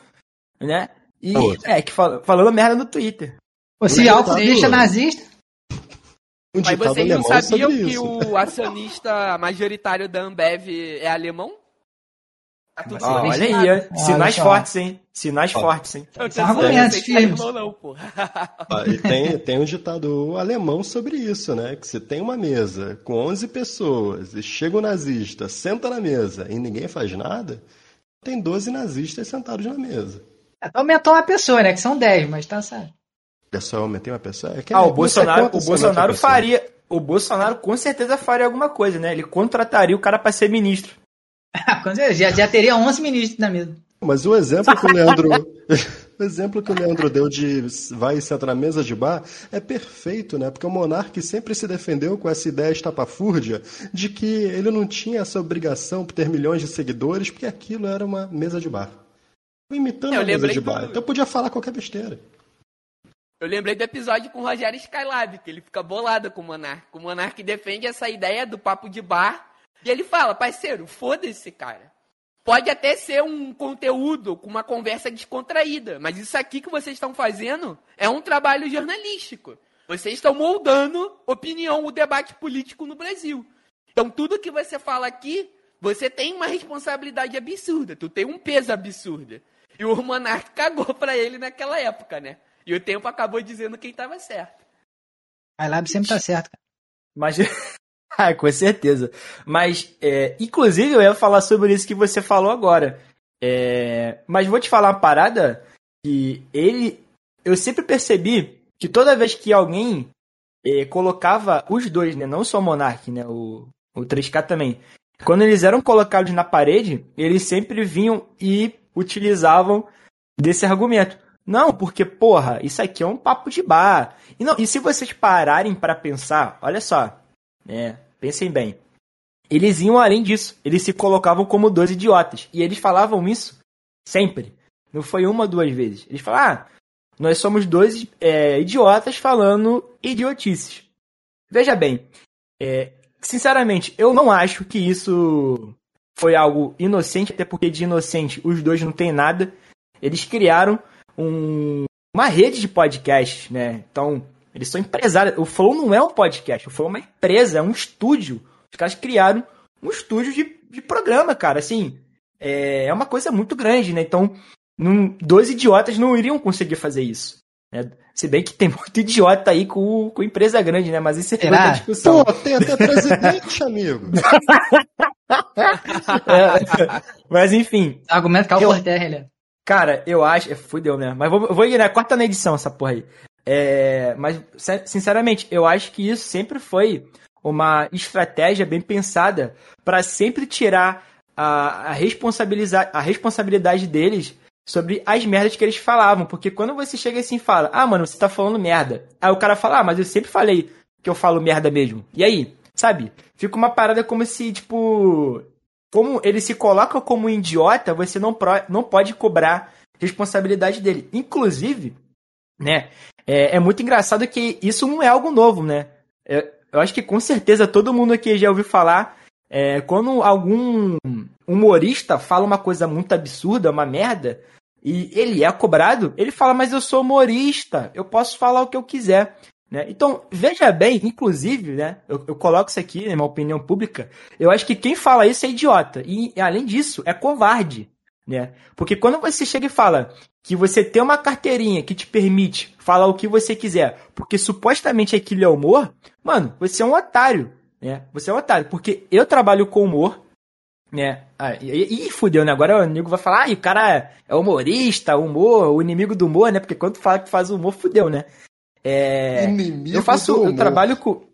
né? E é, que fal falando merda no Twitter. Você álcool deixa nazista? Um Mas vocês não sabiam que isso. o acionista majoritário da Ambev é alemão? Tá tudo ah, olha aí, olha sinais fortes, hein? Sinais fortes, hein? São argumentos firmes. Ah, e tem, tem um ditado alemão sobre isso, né? Que se tem uma mesa com 11 pessoas e chega o um nazista, senta na mesa e ninguém faz nada, tem 12 nazistas sentados na mesa. Aumentou uma pessoa, né? Que são 10, mas tá certo. É só aumentei uma pessoa? É ah, o Bolsonaro, o Bolsonaro faria. O Bolsonaro com certeza faria alguma coisa, né? Ele contrataria o cara para ser ministro. já, já teria 11 ministros na mesa. Mas o exemplo que o Leandro, o exemplo que o Leandro deu de vai e senta na mesa de bar é perfeito, né? Porque o monarca sempre se defendeu com essa ideia estapafúrdia de que ele não tinha essa obrigação por ter milhões de seguidores, porque aquilo era uma mesa de bar. Imitando a mesa de bar. Do... Então podia falar qualquer besteira. Eu lembrei do episódio com o Rogério Skylab, que ele fica bolado com o Monark. O Monark defende essa ideia do papo de bar e ele fala, parceiro, foda-se, cara. Pode até ser um conteúdo com uma conversa descontraída, mas isso aqui que vocês estão fazendo é um trabalho jornalístico. Vocês estão moldando opinião, o debate político no Brasil. Então, tudo que você fala aqui, você tem uma responsabilidade absurda, tu tem um peso absurdo. E o Monark cagou para ele naquela época, né? E o tempo acabou dizendo quem estava certo. A Lab sempre tá certo, cara. Mas Ah, com certeza. Mas, é, inclusive, eu ia falar sobre isso que você falou agora. É, mas vou te falar uma parada que ele. Eu sempre percebi que toda vez que alguém é, colocava os dois, né? Não só o Monark, né? O, o 3K também. Quando eles eram colocados na parede, eles sempre vinham e utilizavam desse argumento. Não, porque, porra, isso aqui é um papo de bar. E, não, e se vocês pararem para pensar, olha só, né? Pensem bem. Eles iam além disso. Eles se colocavam como dois idiotas. E eles falavam isso sempre. Não foi uma ou duas vezes. Eles falavam, ah, nós somos dois é, idiotas falando idiotices. Veja bem, é, sinceramente, eu não acho que isso foi algo inocente, até porque de inocente os dois não tem nada. Eles criaram um, uma rede de podcasts, né? Então, eles são empresários. O Flow não é um podcast, o Flow é uma empresa, é um estúdio. Os caras criaram um estúdio de, de programa, cara. Assim, é, é uma coisa muito grande, né? Então, num, dois idiotas não iriam conseguir fazer isso. Né? Se bem que tem muito idiota aí com, com empresa grande, né? Mas isso é outra discussão. Pô, tem até presidente, amigo. é, mas enfim. Argumento caiu por terra, ele. Cara, eu acho. É, fudeu, né? Mas vou, vou ignorar, corta na edição essa porra aí. É, mas, sinceramente, eu acho que isso sempre foi uma estratégia bem pensada para sempre tirar a, a, responsabilizar, a responsabilidade deles sobre as merdas que eles falavam. Porque quando você chega assim e fala, ah, mano, você tá falando merda. Aí o cara fala, ah, mas eu sempre falei que eu falo merda mesmo. E aí? Sabe? Fica uma parada como se, tipo. Como ele se coloca como um idiota, você não, pro, não pode cobrar responsabilidade dele. Inclusive, né? É, é muito engraçado que isso não é algo novo, né? É, eu acho que com certeza todo mundo aqui já ouviu falar. É, quando algum humorista fala uma coisa muito absurda, uma merda, e ele é cobrado, ele fala, mas eu sou humorista, eu posso falar o que eu quiser. Né? Então, veja bem, inclusive, né, eu, eu coloco isso aqui, na minha opinião pública, eu acho que quem fala isso é idiota. E, além disso, é covarde. Né? Porque quando você chega e fala que você tem uma carteirinha que te permite falar o que você quiser, porque supostamente aquilo é humor, mano, você é um otário. Né? Você é um otário. Porque eu trabalho com humor, né? Ah, e, e fudeu, né? Agora o amigo vai falar, ah, e o cara é humorista, humor, o inimigo do humor, né? Porque quando fala que faz humor, fudeu, né? É, inimigo eu faço, eu trabalho com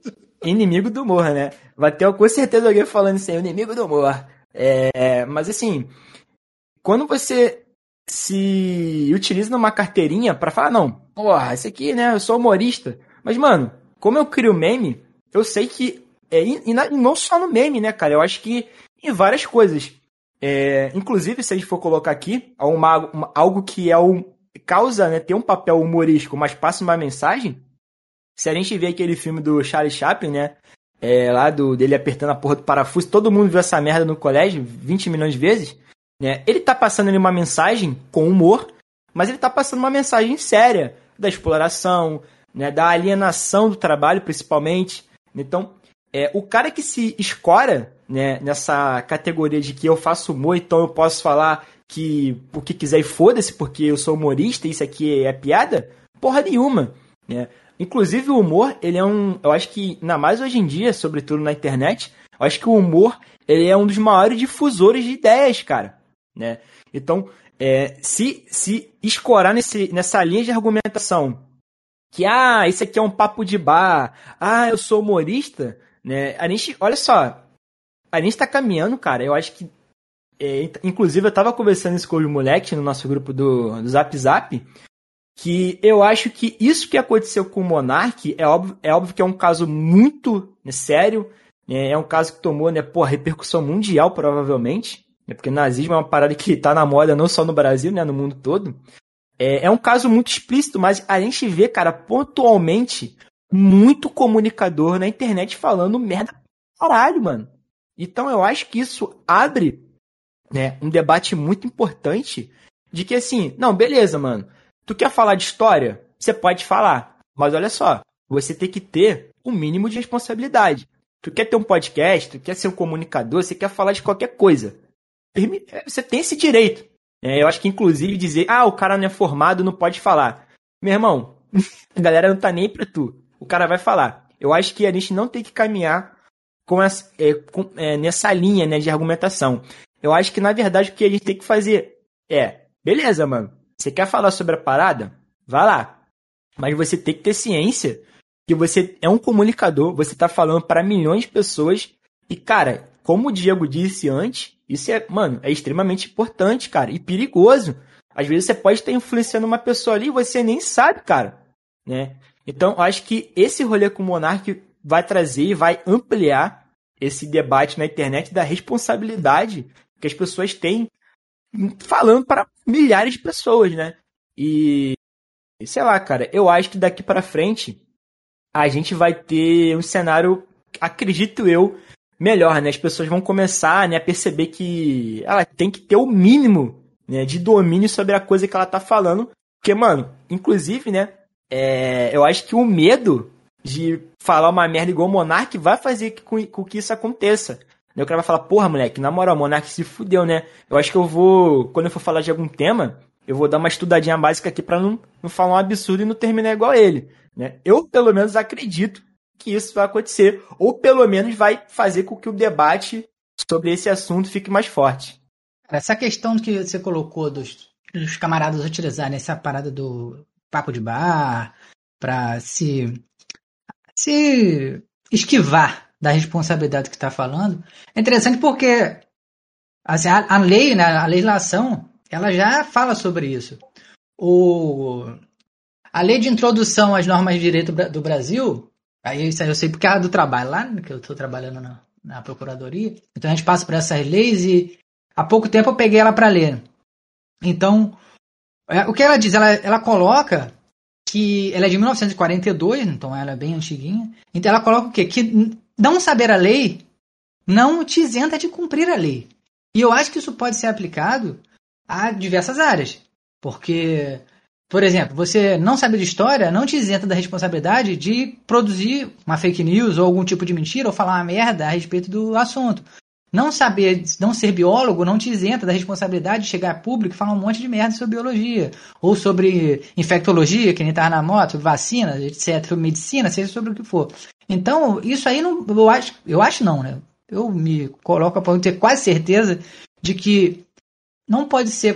inimigo do humor, né? Vai ter com certeza alguém falando isso aí, inimigo do humor. É, mas assim, quando você se utiliza numa carteirinha para falar, não, porra, esse aqui, né, eu sou humorista. Mas, mano, como eu crio meme, eu sei que. É, e, e não só no meme, né, cara? Eu acho que em várias coisas. É, inclusive, se a gente for colocar aqui uma, uma, algo que é um, causa, né, tem um papel humorístico, mas passa uma mensagem. Se a gente vê aquele filme do Charlie Chaplin, né? É, lá do, dele apertando a porra do parafuso, todo mundo viu essa merda no colégio 20 milhões de vezes. Né? Ele tá passando ali uma mensagem com humor, mas ele tá passando uma mensagem séria da exploração, né, da alienação do trabalho, principalmente. Então, é, o cara que se escora né, nessa categoria de que eu faço humor, então eu posso falar que o que quiser e foda-se, porque eu sou humorista e isso aqui é piada, porra nenhuma. Né? Inclusive o humor, ele é um. Eu acho que, ainda mais hoje em dia, sobretudo na internet, eu acho que o humor ele é um dos maiores difusores de ideias, cara. Né? Então, é, se, se escorar nesse, nessa linha de argumentação que, ah, isso aqui é um papo de bar, ah, eu sou humorista, né? A gente, olha só, a gente tá caminhando, cara, eu acho que. É, inclusive, eu tava conversando isso com os moleques no nosso grupo do, do Zap Zap, que eu acho que isso que aconteceu com o Monark é óbvio, é óbvio que é um caso muito né, sério, né, é um caso que tomou, né, pô, repercussão mundial, provavelmente, né, porque nazismo é uma parada que tá na moda não só no Brasil, né, no mundo todo. É, é um caso muito explícito, mas a gente vê, cara, pontualmente, muito comunicador na internet falando merda caralho, mano. Então eu acho que isso abre né, um debate muito importante de que assim, não, beleza, mano. Tu quer falar de história? Você pode falar. Mas olha só, você tem que ter o um mínimo de responsabilidade. Tu quer ter um podcast, tu quer ser um comunicador, você quer falar de qualquer coisa. É, você tem esse direito. É, eu acho que, inclusive, dizer, ah, o cara não é formado, não pode falar. Meu irmão, a galera não tá nem pra tu. O cara vai falar. Eu acho que a gente não tem que caminhar com essa, é, com, é, nessa linha né, de argumentação. Eu acho que, na verdade, o que a gente tem que fazer é, beleza, mano, você quer falar sobre a parada? Vá lá. Mas você tem que ter ciência que você é um comunicador, você tá falando para milhões de pessoas. E, cara, como o Diego disse antes, isso é, mano, é extremamente importante, cara, e perigoso. Às vezes você pode estar influenciando uma pessoa ali e você nem sabe, cara. Né? Então, acho que esse rolê com o Monark vai trazer e vai ampliar esse debate na internet da responsabilidade que as pessoas têm falando para milhares de pessoas, né? E sei lá, cara, eu acho que daqui para frente a gente vai ter um cenário, acredito eu, melhor, né? As pessoas vão começar né, a perceber que ela tem que ter o mínimo né, de domínio sobre a coisa que ela tá falando. Porque, mano, inclusive, né? É, eu acho que o medo de falar uma merda igual o Monark vai fazer com, com que isso aconteça. o cara vai falar, porra, moleque, na moral, Monark se fudeu, né? Eu acho que eu vou, quando eu for falar de algum tema, eu vou dar uma estudadinha básica aqui para não, não falar um absurdo e não terminar igual ele. Né? Eu, pelo menos, acredito que isso vai acontecer. Ou, pelo menos, vai fazer com que o debate sobre esse assunto fique mais forte. Essa questão que você colocou dos, dos camaradas utilizarem essa parada do papo de bar para se se esquivar da responsabilidade que está falando. É interessante porque assim, a, a, lei, né, a legislação, ela já fala sobre isso. O, a lei de introdução às normas de direito do Brasil, aí eu sei porque é do trabalho lá, que eu estou trabalhando na, na procuradoria, então a gente passa por essas leis e há pouco tempo eu peguei ela para ler. Então, é, o que ela diz? Ela, ela coloca que ela é de 1942, então ela é bem antiguinha. Então ela coloca o quê? Que não saber a lei não te isenta de cumprir a lei. E eu acho que isso pode ser aplicado a diversas áreas. Porque, por exemplo, você não saber de história não te isenta da responsabilidade de produzir uma fake news ou algum tipo de mentira ou falar uma merda a respeito do assunto. Não saber, não ser biólogo não te isenta da responsabilidade de chegar a público e falar um monte de merda sobre biologia. Ou sobre infectologia, que nem tá na moto, vacina, etc., medicina, seja sobre o que for. Então, isso aí não, eu acho, eu acho não, né? Eu me coloco para ter quase certeza de que não pode ser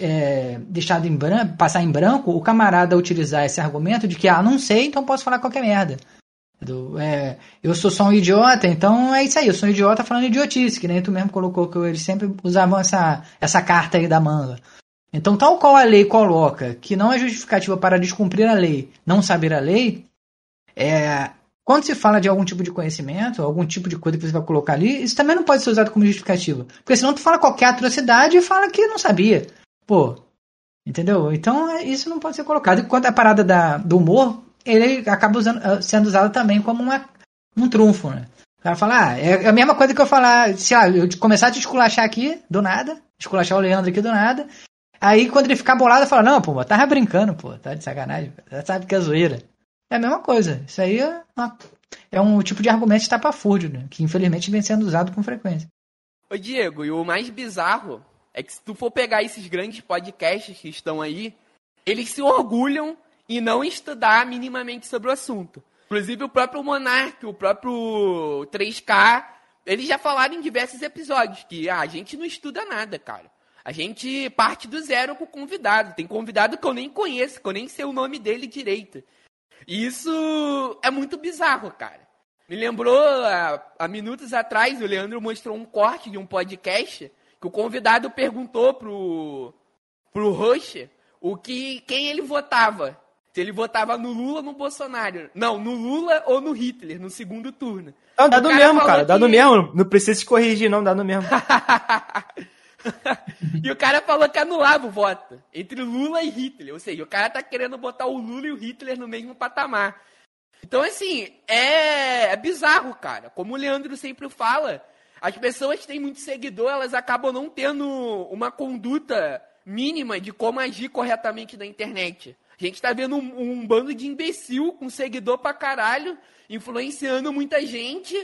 é, deixado em branco, passar em branco o camarada utilizar esse argumento de que, ah, não sei, então posso falar qualquer merda. Do, é, eu sou só um idiota, então é isso aí, eu sou um idiota falando idiotice, que nem tu mesmo colocou que eles sempre usavam essa, essa carta aí da manga. Então, tal qual a lei coloca que não é justificativa para descumprir a lei, não saber a lei, é, quando se fala de algum tipo de conhecimento, algum tipo de coisa que você vai colocar ali, isso também não pode ser usado como justificativa. Porque senão tu fala qualquer atrocidade e fala que não sabia. Pô, entendeu? Então é, isso não pode ser colocado. E quanto à parada da, do humor, ele acaba usando, ah, sendo usado também como uma, um trunfo, né? O cara fala, ah, é a mesma coisa que eu falar, se lá, eu começar a te esculachar aqui, do nada, esculachar o Leandro aqui do nada, aí quando ele ficar bolado, eu falo, não, pô, tava brincando, pô, tá de sacanagem, sabe que é zoeira. É a mesma coisa, isso aí é, uma, é um tipo de argumento estapafúrdio, né? Que infelizmente vem sendo usado com frequência. Ô Diego, e o mais bizarro é que se tu for pegar esses grandes podcasts que estão aí, eles se orgulham e não estudar minimamente sobre o assunto. Inclusive o próprio Monark, o próprio 3K, eles já falaram em diversos episódios que ah, a gente não estuda nada, cara. A gente parte do zero com o convidado. Tem convidado que eu nem conheço, que eu nem sei o nome dele direito. Isso é muito bizarro, cara. Me lembrou, há, há minutos atrás, o Leandro mostrou um corte de um podcast que o convidado perguntou pro, pro Rush o que, quem ele votava. Se ele votava no Lula ou no Bolsonaro. Não, no Lula ou no Hitler, no segundo turno. Não, dá no mesmo, cara. Dá no mesmo. Não precisa se corrigir, não, dá no mesmo. e o cara falou que anulava o voto entre Lula e Hitler. Ou seja, o cara tá querendo botar o Lula e o Hitler no mesmo patamar. Então, assim, é, é bizarro, cara. Como o Leandro sempre fala, as pessoas que têm muito seguidor, elas acabam não tendo uma conduta mínima de como agir corretamente na internet. A gente tá vendo um, um bando de imbecil com seguidor pra caralho, influenciando muita gente.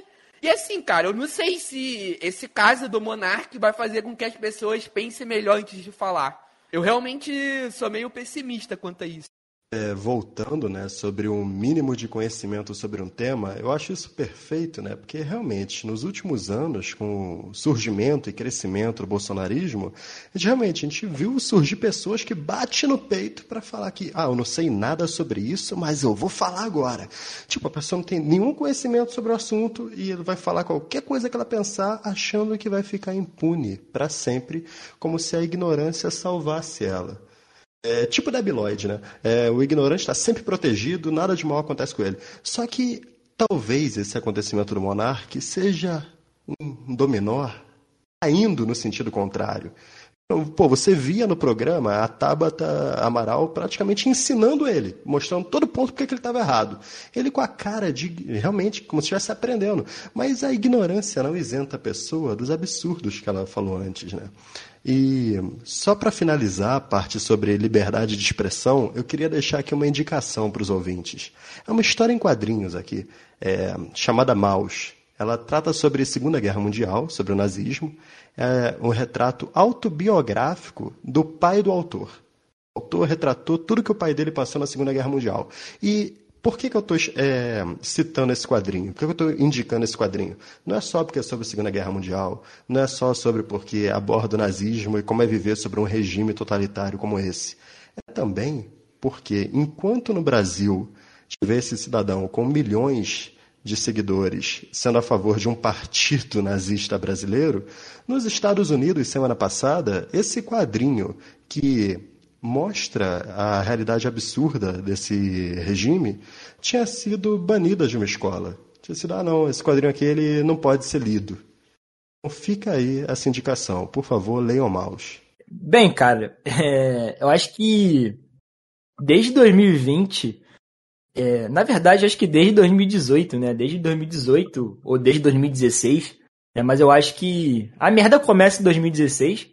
E assim, cara, eu não sei se esse caso do Monark vai fazer com que as pessoas pensem melhor antes de falar. Eu realmente sou meio pessimista quanto a isso. É, voltando, né, sobre um mínimo de conhecimento sobre um tema, eu acho isso perfeito, né, porque realmente nos últimos anos, com o surgimento e crescimento do bolsonarismo, a gente, realmente a gente viu surgir pessoas que batem no peito para falar que, ah, eu não sei nada sobre isso, mas eu vou falar agora. Tipo, a pessoa não tem nenhum conhecimento sobre o assunto e vai falar qualquer coisa que ela pensar, achando que vai ficar impune para sempre, como se a ignorância salvasse ela. É tipo Debiloid, né? É, o ignorante está sempre protegido, nada de mal acontece com ele. Só que talvez esse acontecimento do monarca seja um dominó indo no sentido contrário. Então, pô, você via no programa a Tabata Amaral praticamente ensinando ele, mostrando todo ponto porque ele estava errado. Ele com a cara de realmente como se estivesse aprendendo. Mas a ignorância não isenta a pessoa dos absurdos que ela falou antes, né? E só para finalizar a parte sobre liberdade de expressão, eu queria deixar aqui uma indicação para os ouvintes. É uma história em quadrinhos aqui, é, chamada Maus. Ela trata sobre a Segunda Guerra Mundial, sobre o nazismo. É um retrato autobiográfico do pai do autor. O autor retratou tudo que o pai dele passou na Segunda Guerra Mundial. E por que, que eu estou é, citando esse quadrinho? Por que, que eu estou indicando esse quadrinho? Não é só porque é sobre a Segunda Guerra Mundial, não é só sobre porque aborda o nazismo e como é viver sobre um regime totalitário como esse. É também porque, enquanto no Brasil tiver esse cidadão com milhões de seguidores sendo a favor de um partido nazista brasileiro, nos Estados Unidos, semana passada, esse quadrinho que mostra a realidade absurda desse regime tinha sido banida de uma escola. Tinha sido, ah, não, esse quadrinho aqui ele não pode ser lido. Então fica aí essa indicação. Por favor, leiam Maus. Bem, cara, é, eu acho que desde 2020 é, na verdade, acho que desde 2018, né? Desde 2018 ou desde 2016. Né? Mas eu acho que a merda começa em 2016.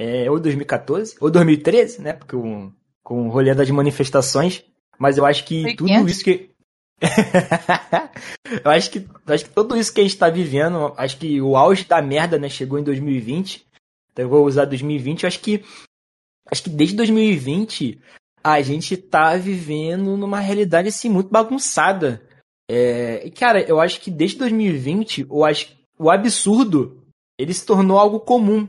É, ou 2014, ou 2013, né? Porque com, com o rolê das manifestações. Mas eu acho que tudo isso que. eu acho que, acho que tudo isso que a gente está vivendo, acho que o auge da merda, né, chegou em 2020. Então eu vou usar 2020. Eu acho que acho que desde 2020 a gente tá vivendo numa realidade assim muito bagunçada. É, cara, eu acho que desde 2020, eu acho, o absurdo ele se tornou algo comum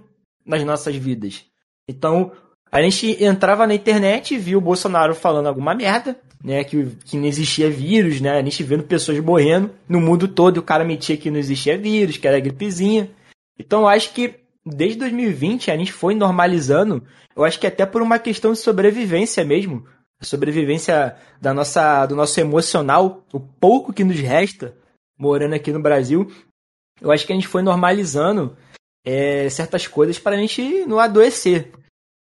nas nossas vidas. Então, a gente entrava na internet e via o Bolsonaro falando alguma merda, né? Que, que não existia vírus, né? A gente vendo pessoas morrendo no mundo todo o cara metia que não existia vírus, que era gripezinha. Então, acho que desde 2020 a gente foi normalizando, eu acho que até por uma questão de sobrevivência mesmo, a sobrevivência da nossa, do nosso emocional, o pouco que nos resta morando aqui no Brasil, eu acho que a gente foi normalizando é, certas coisas para a gente não adoecer.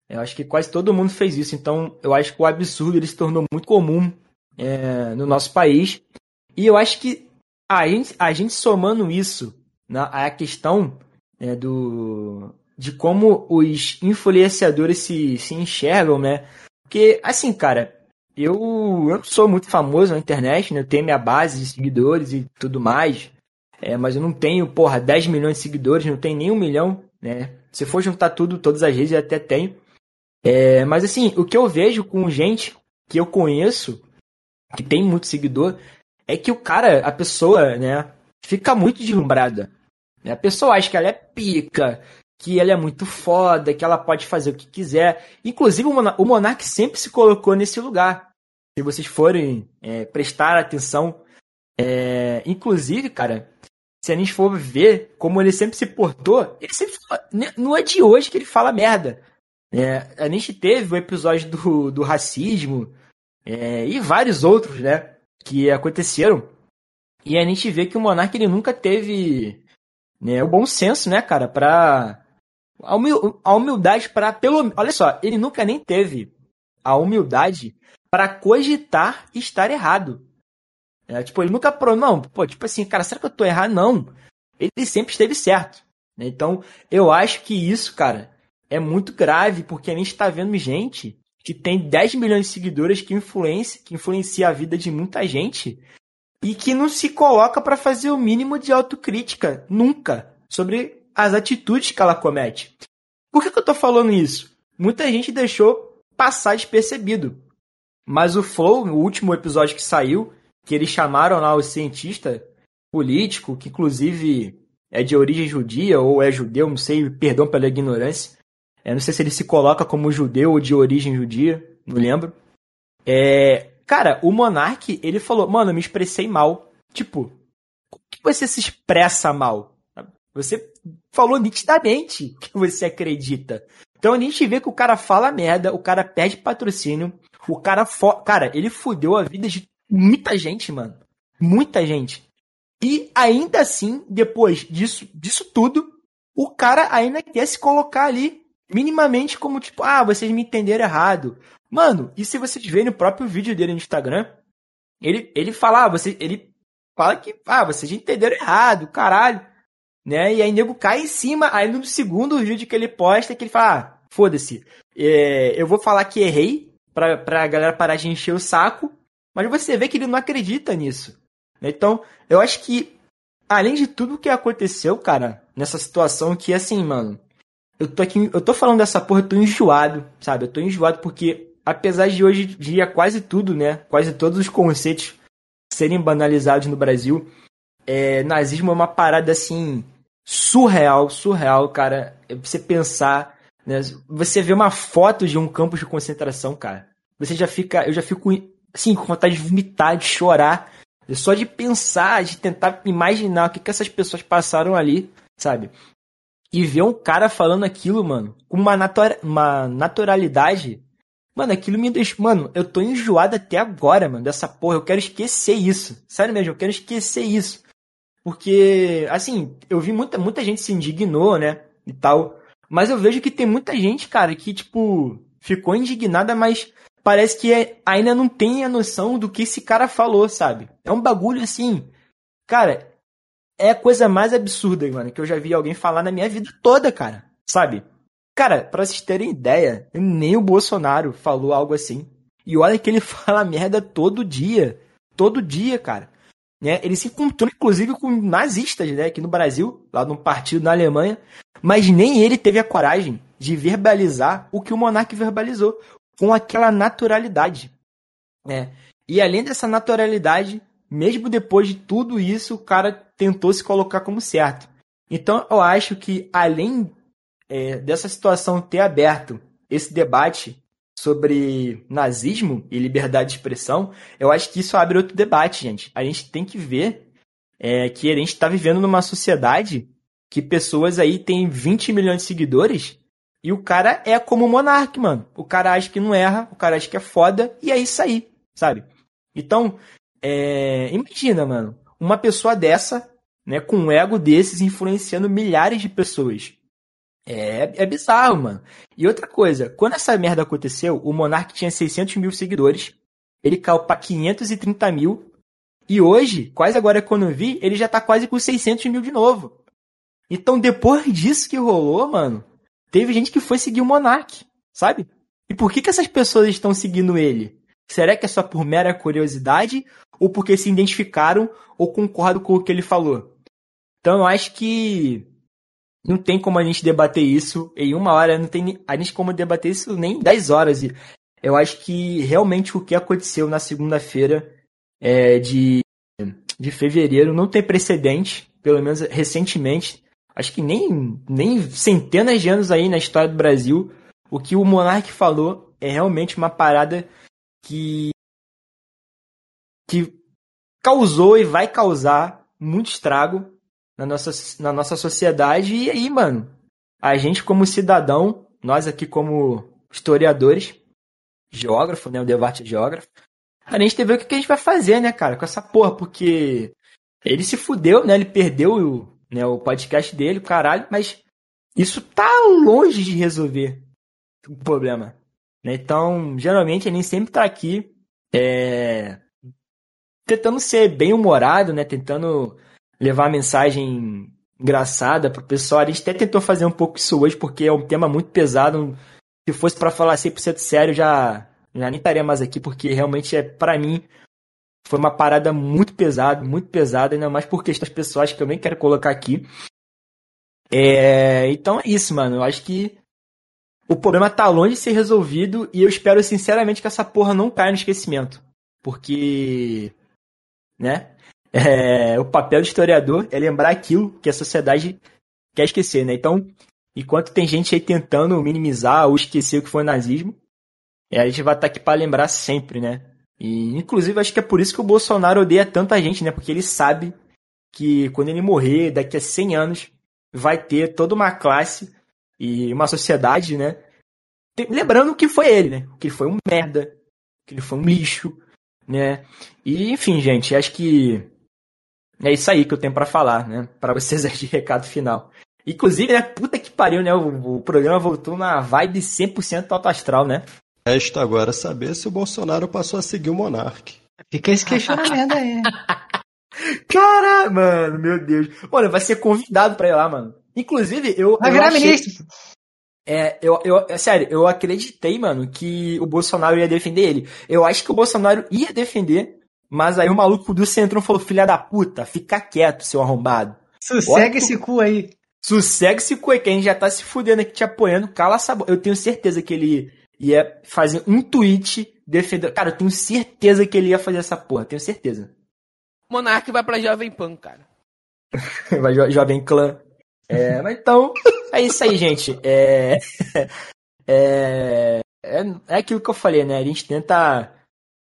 Eu acho que quase todo mundo fez isso, então eu acho que o absurdo ele se tornou muito comum é, no nosso país. E eu acho que a gente, a gente somando isso na a questão né, do, de como os influenciadores se, se enxergam, né? Porque, assim, cara, eu, eu sou muito famoso na internet, né? Eu tenho minha base de seguidores e tudo mais. É, mas eu não tenho, porra, 10 milhões de seguidores, não tenho nem um milhão, né? Se for juntar tudo, todas as redes, eu até tenho. É, mas assim, o que eu vejo com gente que eu conheço, que tem muito seguidor, é que o cara, a pessoa, né, fica muito deslumbrada. A pessoa acha que ela é pica, que ela é muito foda, que ela pode fazer o que quiser. Inclusive, o, Monark sempre se colocou nesse lugar. Se vocês forem é, prestar atenção. É, inclusive, cara, se a gente for ver como ele sempre se portou, ele sempre fala, né, não é de hoje que ele fala merda. É, a gente teve o episódio do, do racismo é, e vários outros, né, que aconteceram. E a gente vê que o Monark ele nunca teve né, o bom senso, né, cara, pra. A, humil... a humildade para pelo. Olha só, ele nunca nem teve a humildade para cogitar estar errado. É, tipo, ele nunca. Pro... Não, pô, tipo assim, cara, será que eu tô errado? Não. Ele sempre esteve certo. Né? Então, eu acho que isso, cara, é muito grave, porque a gente tá vendo gente que tem 10 milhões de seguidores que influencia, que influencia a vida de muita gente e que não se coloca para fazer o mínimo de autocrítica, nunca, sobre as atitudes que ela comete. Por que, que eu tô falando isso? Muita gente deixou passar despercebido. Mas o Flow, no último episódio que saiu, que eles chamaram lá o cientista político, que inclusive é de origem judia ou é judeu, não sei, perdão pela ignorância. Eu não sei se ele se coloca como judeu ou de origem judia, não lembro. É, Cara, o Monark, ele falou, mano, eu me expressei mal. Tipo, como que você se expressa mal? Você falou nitidamente que você acredita. Então a gente vê que o cara fala merda, o cara perde patrocínio, o cara. Cara, ele fudeu a vida de muita gente, mano. Muita gente. E ainda assim, depois disso, disso tudo, o cara ainda quer se colocar ali minimamente como tipo, ah, vocês me entenderam errado. Mano, e se vocês verem no próprio vídeo dele no Instagram, ele, ele fala, ah, você, ele fala que, ah, vocês entenderam errado, caralho. Né? E aí nego cai em cima, aí no segundo vídeo que ele posta, que ele fala, ah, foda-se, é, eu vou falar que errei, pra, pra galera parar de encher o saco, mas você vê que ele não acredita nisso. Então, eu acho que, além de tudo que aconteceu, cara, nessa situação que, assim, mano, eu tô aqui, eu tô falando dessa porra, eu tô enjoado, sabe? Eu tô enjoado porque, apesar de hoje em dia quase tudo, né, quase todos os conceitos serem banalizados no Brasil, é, nazismo é uma parada, assim, surreal, surreal, cara. É você pensar, né? Você vê uma foto de um campo de concentração, cara. Você já fica, eu já fico assim com vontade de vomitar, de chorar, só de pensar, de tentar imaginar o que, que essas pessoas passaram ali, sabe? E ver um cara falando aquilo, mano, com uma, natura, uma naturalidade. Mano, aquilo me deixa. Mano, eu tô enjoado até agora, mano, dessa porra. Eu quero esquecer isso. Sério mesmo, eu quero esquecer isso. Porque, assim, eu vi muita, muita gente se indignou, né? E tal. Mas eu vejo que tem muita gente, cara, que, tipo, ficou indignada, mas parece que é, ainda não tem a noção do que esse cara falou, sabe? É um bagulho assim. Cara, é a coisa mais absurda, mano, que eu já vi alguém falar na minha vida toda, cara. Sabe? Cara, pra vocês terem ideia, nem o Bolsonaro falou algo assim. E olha que ele fala merda todo dia. Todo dia, cara. Né? Ele se encontrou, inclusive, com nazistas, né? Aqui no Brasil, lá num partido na Alemanha. Mas nem ele teve a coragem de verbalizar o que o monarca verbalizou, com aquela naturalidade. Né? E além dessa naturalidade, mesmo depois de tudo isso, o cara tentou se colocar como certo. Então eu acho que, além é, dessa situação ter aberto esse debate sobre nazismo e liberdade de expressão, eu acho que isso abre outro debate, gente. A gente tem que ver é, que a gente está vivendo numa sociedade que pessoas aí têm 20 milhões de seguidores e o cara é como o Monark, mano. O cara acha que não erra, o cara acha que é foda e é isso aí, sabe? Então, é, imagina, mano, uma pessoa dessa, né, com um ego desses influenciando milhares de pessoas. É, é bizarro, mano. E outra coisa, quando essa merda aconteceu, o Monark tinha 600 mil seguidores, ele caiu pra 530 mil, e hoje, quase agora quando eu vi, ele já tá quase com 600 mil de novo. Então, depois disso que rolou, mano, teve gente que foi seguir o Monark, sabe? E por que, que essas pessoas estão seguindo ele? Será que é só por mera curiosidade ou porque se identificaram ou concordam com o que ele falou? Então eu acho que não tem como a gente debater isso em uma hora, não tem a gente como debater isso nem em 10 horas. E eu acho que realmente o que aconteceu na segunda-feira é, de, de fevereiro não tem precedente, pelo menos recentemente. Acho que nem, nem centenas de anos aí na história do Brasil, o que o Monark falou é realmente uma parada que, que causou e vai causar muito estrago na nossa, na nossa sociedade. E aí, mano, a gente como cidadão, nós aqui como historiadores, geógrafo, né, o debate é geógrafo, a gente tem que ver o que a gente vai fazer, né, cara, com essa porra, porque ele se fudeu, né, ele perdeu né, o podcast dele, caralho, mas isso tá longe de resolver o problema. Né? Então, geralmente, ele sempre tá aqui é, tentando ser bem humorado, né, tentando levar a mensagem engraçada pro pessoal. A gente até tentou fazer um pouco isso hoje, porque é um tema muito pesado. Se fosse para falar 100% sério, já, já nem estaria mais aqui, porque realmente, é para mim, foi uma parada muito pesada, muito pesada, ainda mais por questões pessoais que eu nem quero colocar aqui. É, então é isso, mano. Eu acho que o problema tá longe de ser resolvido e eu espero sinceramente que essa porra não caia no esquecimento. Porque, né? É, o papel do historiador é lembrar aquilo que a sociedade quer esquecer, né? Então, enquanto tem gente aí tentando minimizar ou esquecer o que foi o nazismo, é, a gente vai estar aqui para lembrar sempre, né? E, inclusive, acho que é por isso que o Bolsonaro odeia tanta gente, né? Porque ele sabe que quando ele morrer, daqui a 100 anos, vai ter toda uma classe e uma sociedade, né? lembrando que foi ele, né? Que ele foi um merda, que ele foi um lixo, né? E, enfim, gente, acho que é isso aí que eu tenho para falar, né? Para vocês de recado final. Inclusive, né? Puta que pariu, né? O, o programa voltou na vibe 100% alto astral, né? Resta agora saber se o Bolsonaro passou a seguir o Monark. Fica esse questionamento aí. Cara, mano, meu Deus. Olha, vai ser convidado pra ir lá, mano. Inclusive, eu. Vai eu virar achei... ministro. É, eu, eu, é sério, eu acreditei, mano, que o Bolsonaro ia defender ele. Eu acho que o Bolsonaro ia defender, mas aí o maluco do Centrão falou: filha da puta, fica quieto, seu arrombado. Sossega esse cu aí. Sossega esse cu aí, que a gente já tá se fudendo aqui te apoiando, cala essa boca. Eu tenho certeza que ele ia fazer um tweet defendendo. Cara, eu tenho certeza que ele ia fazer essa porra, tenho certeza. Monark vai pra Jovem Pan, cara. vai jo Jovem Clã. É, mas então, é isso aí, gente. É, é, é, é aquilo que eu falei, né? A gente tenta,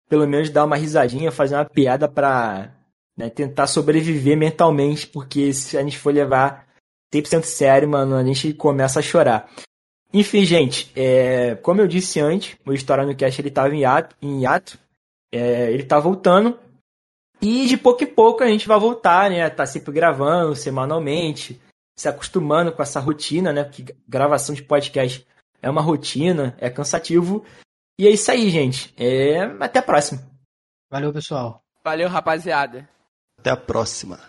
pelo menos, dar uma risadinha, fazer uma piada pra né, tentar sobreviver mentalmente, porque se a gente for levar 100% sério, mano, a gente começa a chorar. Enfim, gente, é, como eu disse antes, o História no Cast ele tava em hiato, em hiato é, ele tá voltando, e de pouco em pouco a gente vai voltar, né? Tá sempre gravando semanalmente, se acostumando com essa rotina, né? Porque gravação de podcast é uma rotina, é cansativo. E é isso aí, gente. É... Até a próxima. Valeu, pessoal. Valeu, rapaziada. Até a próxima.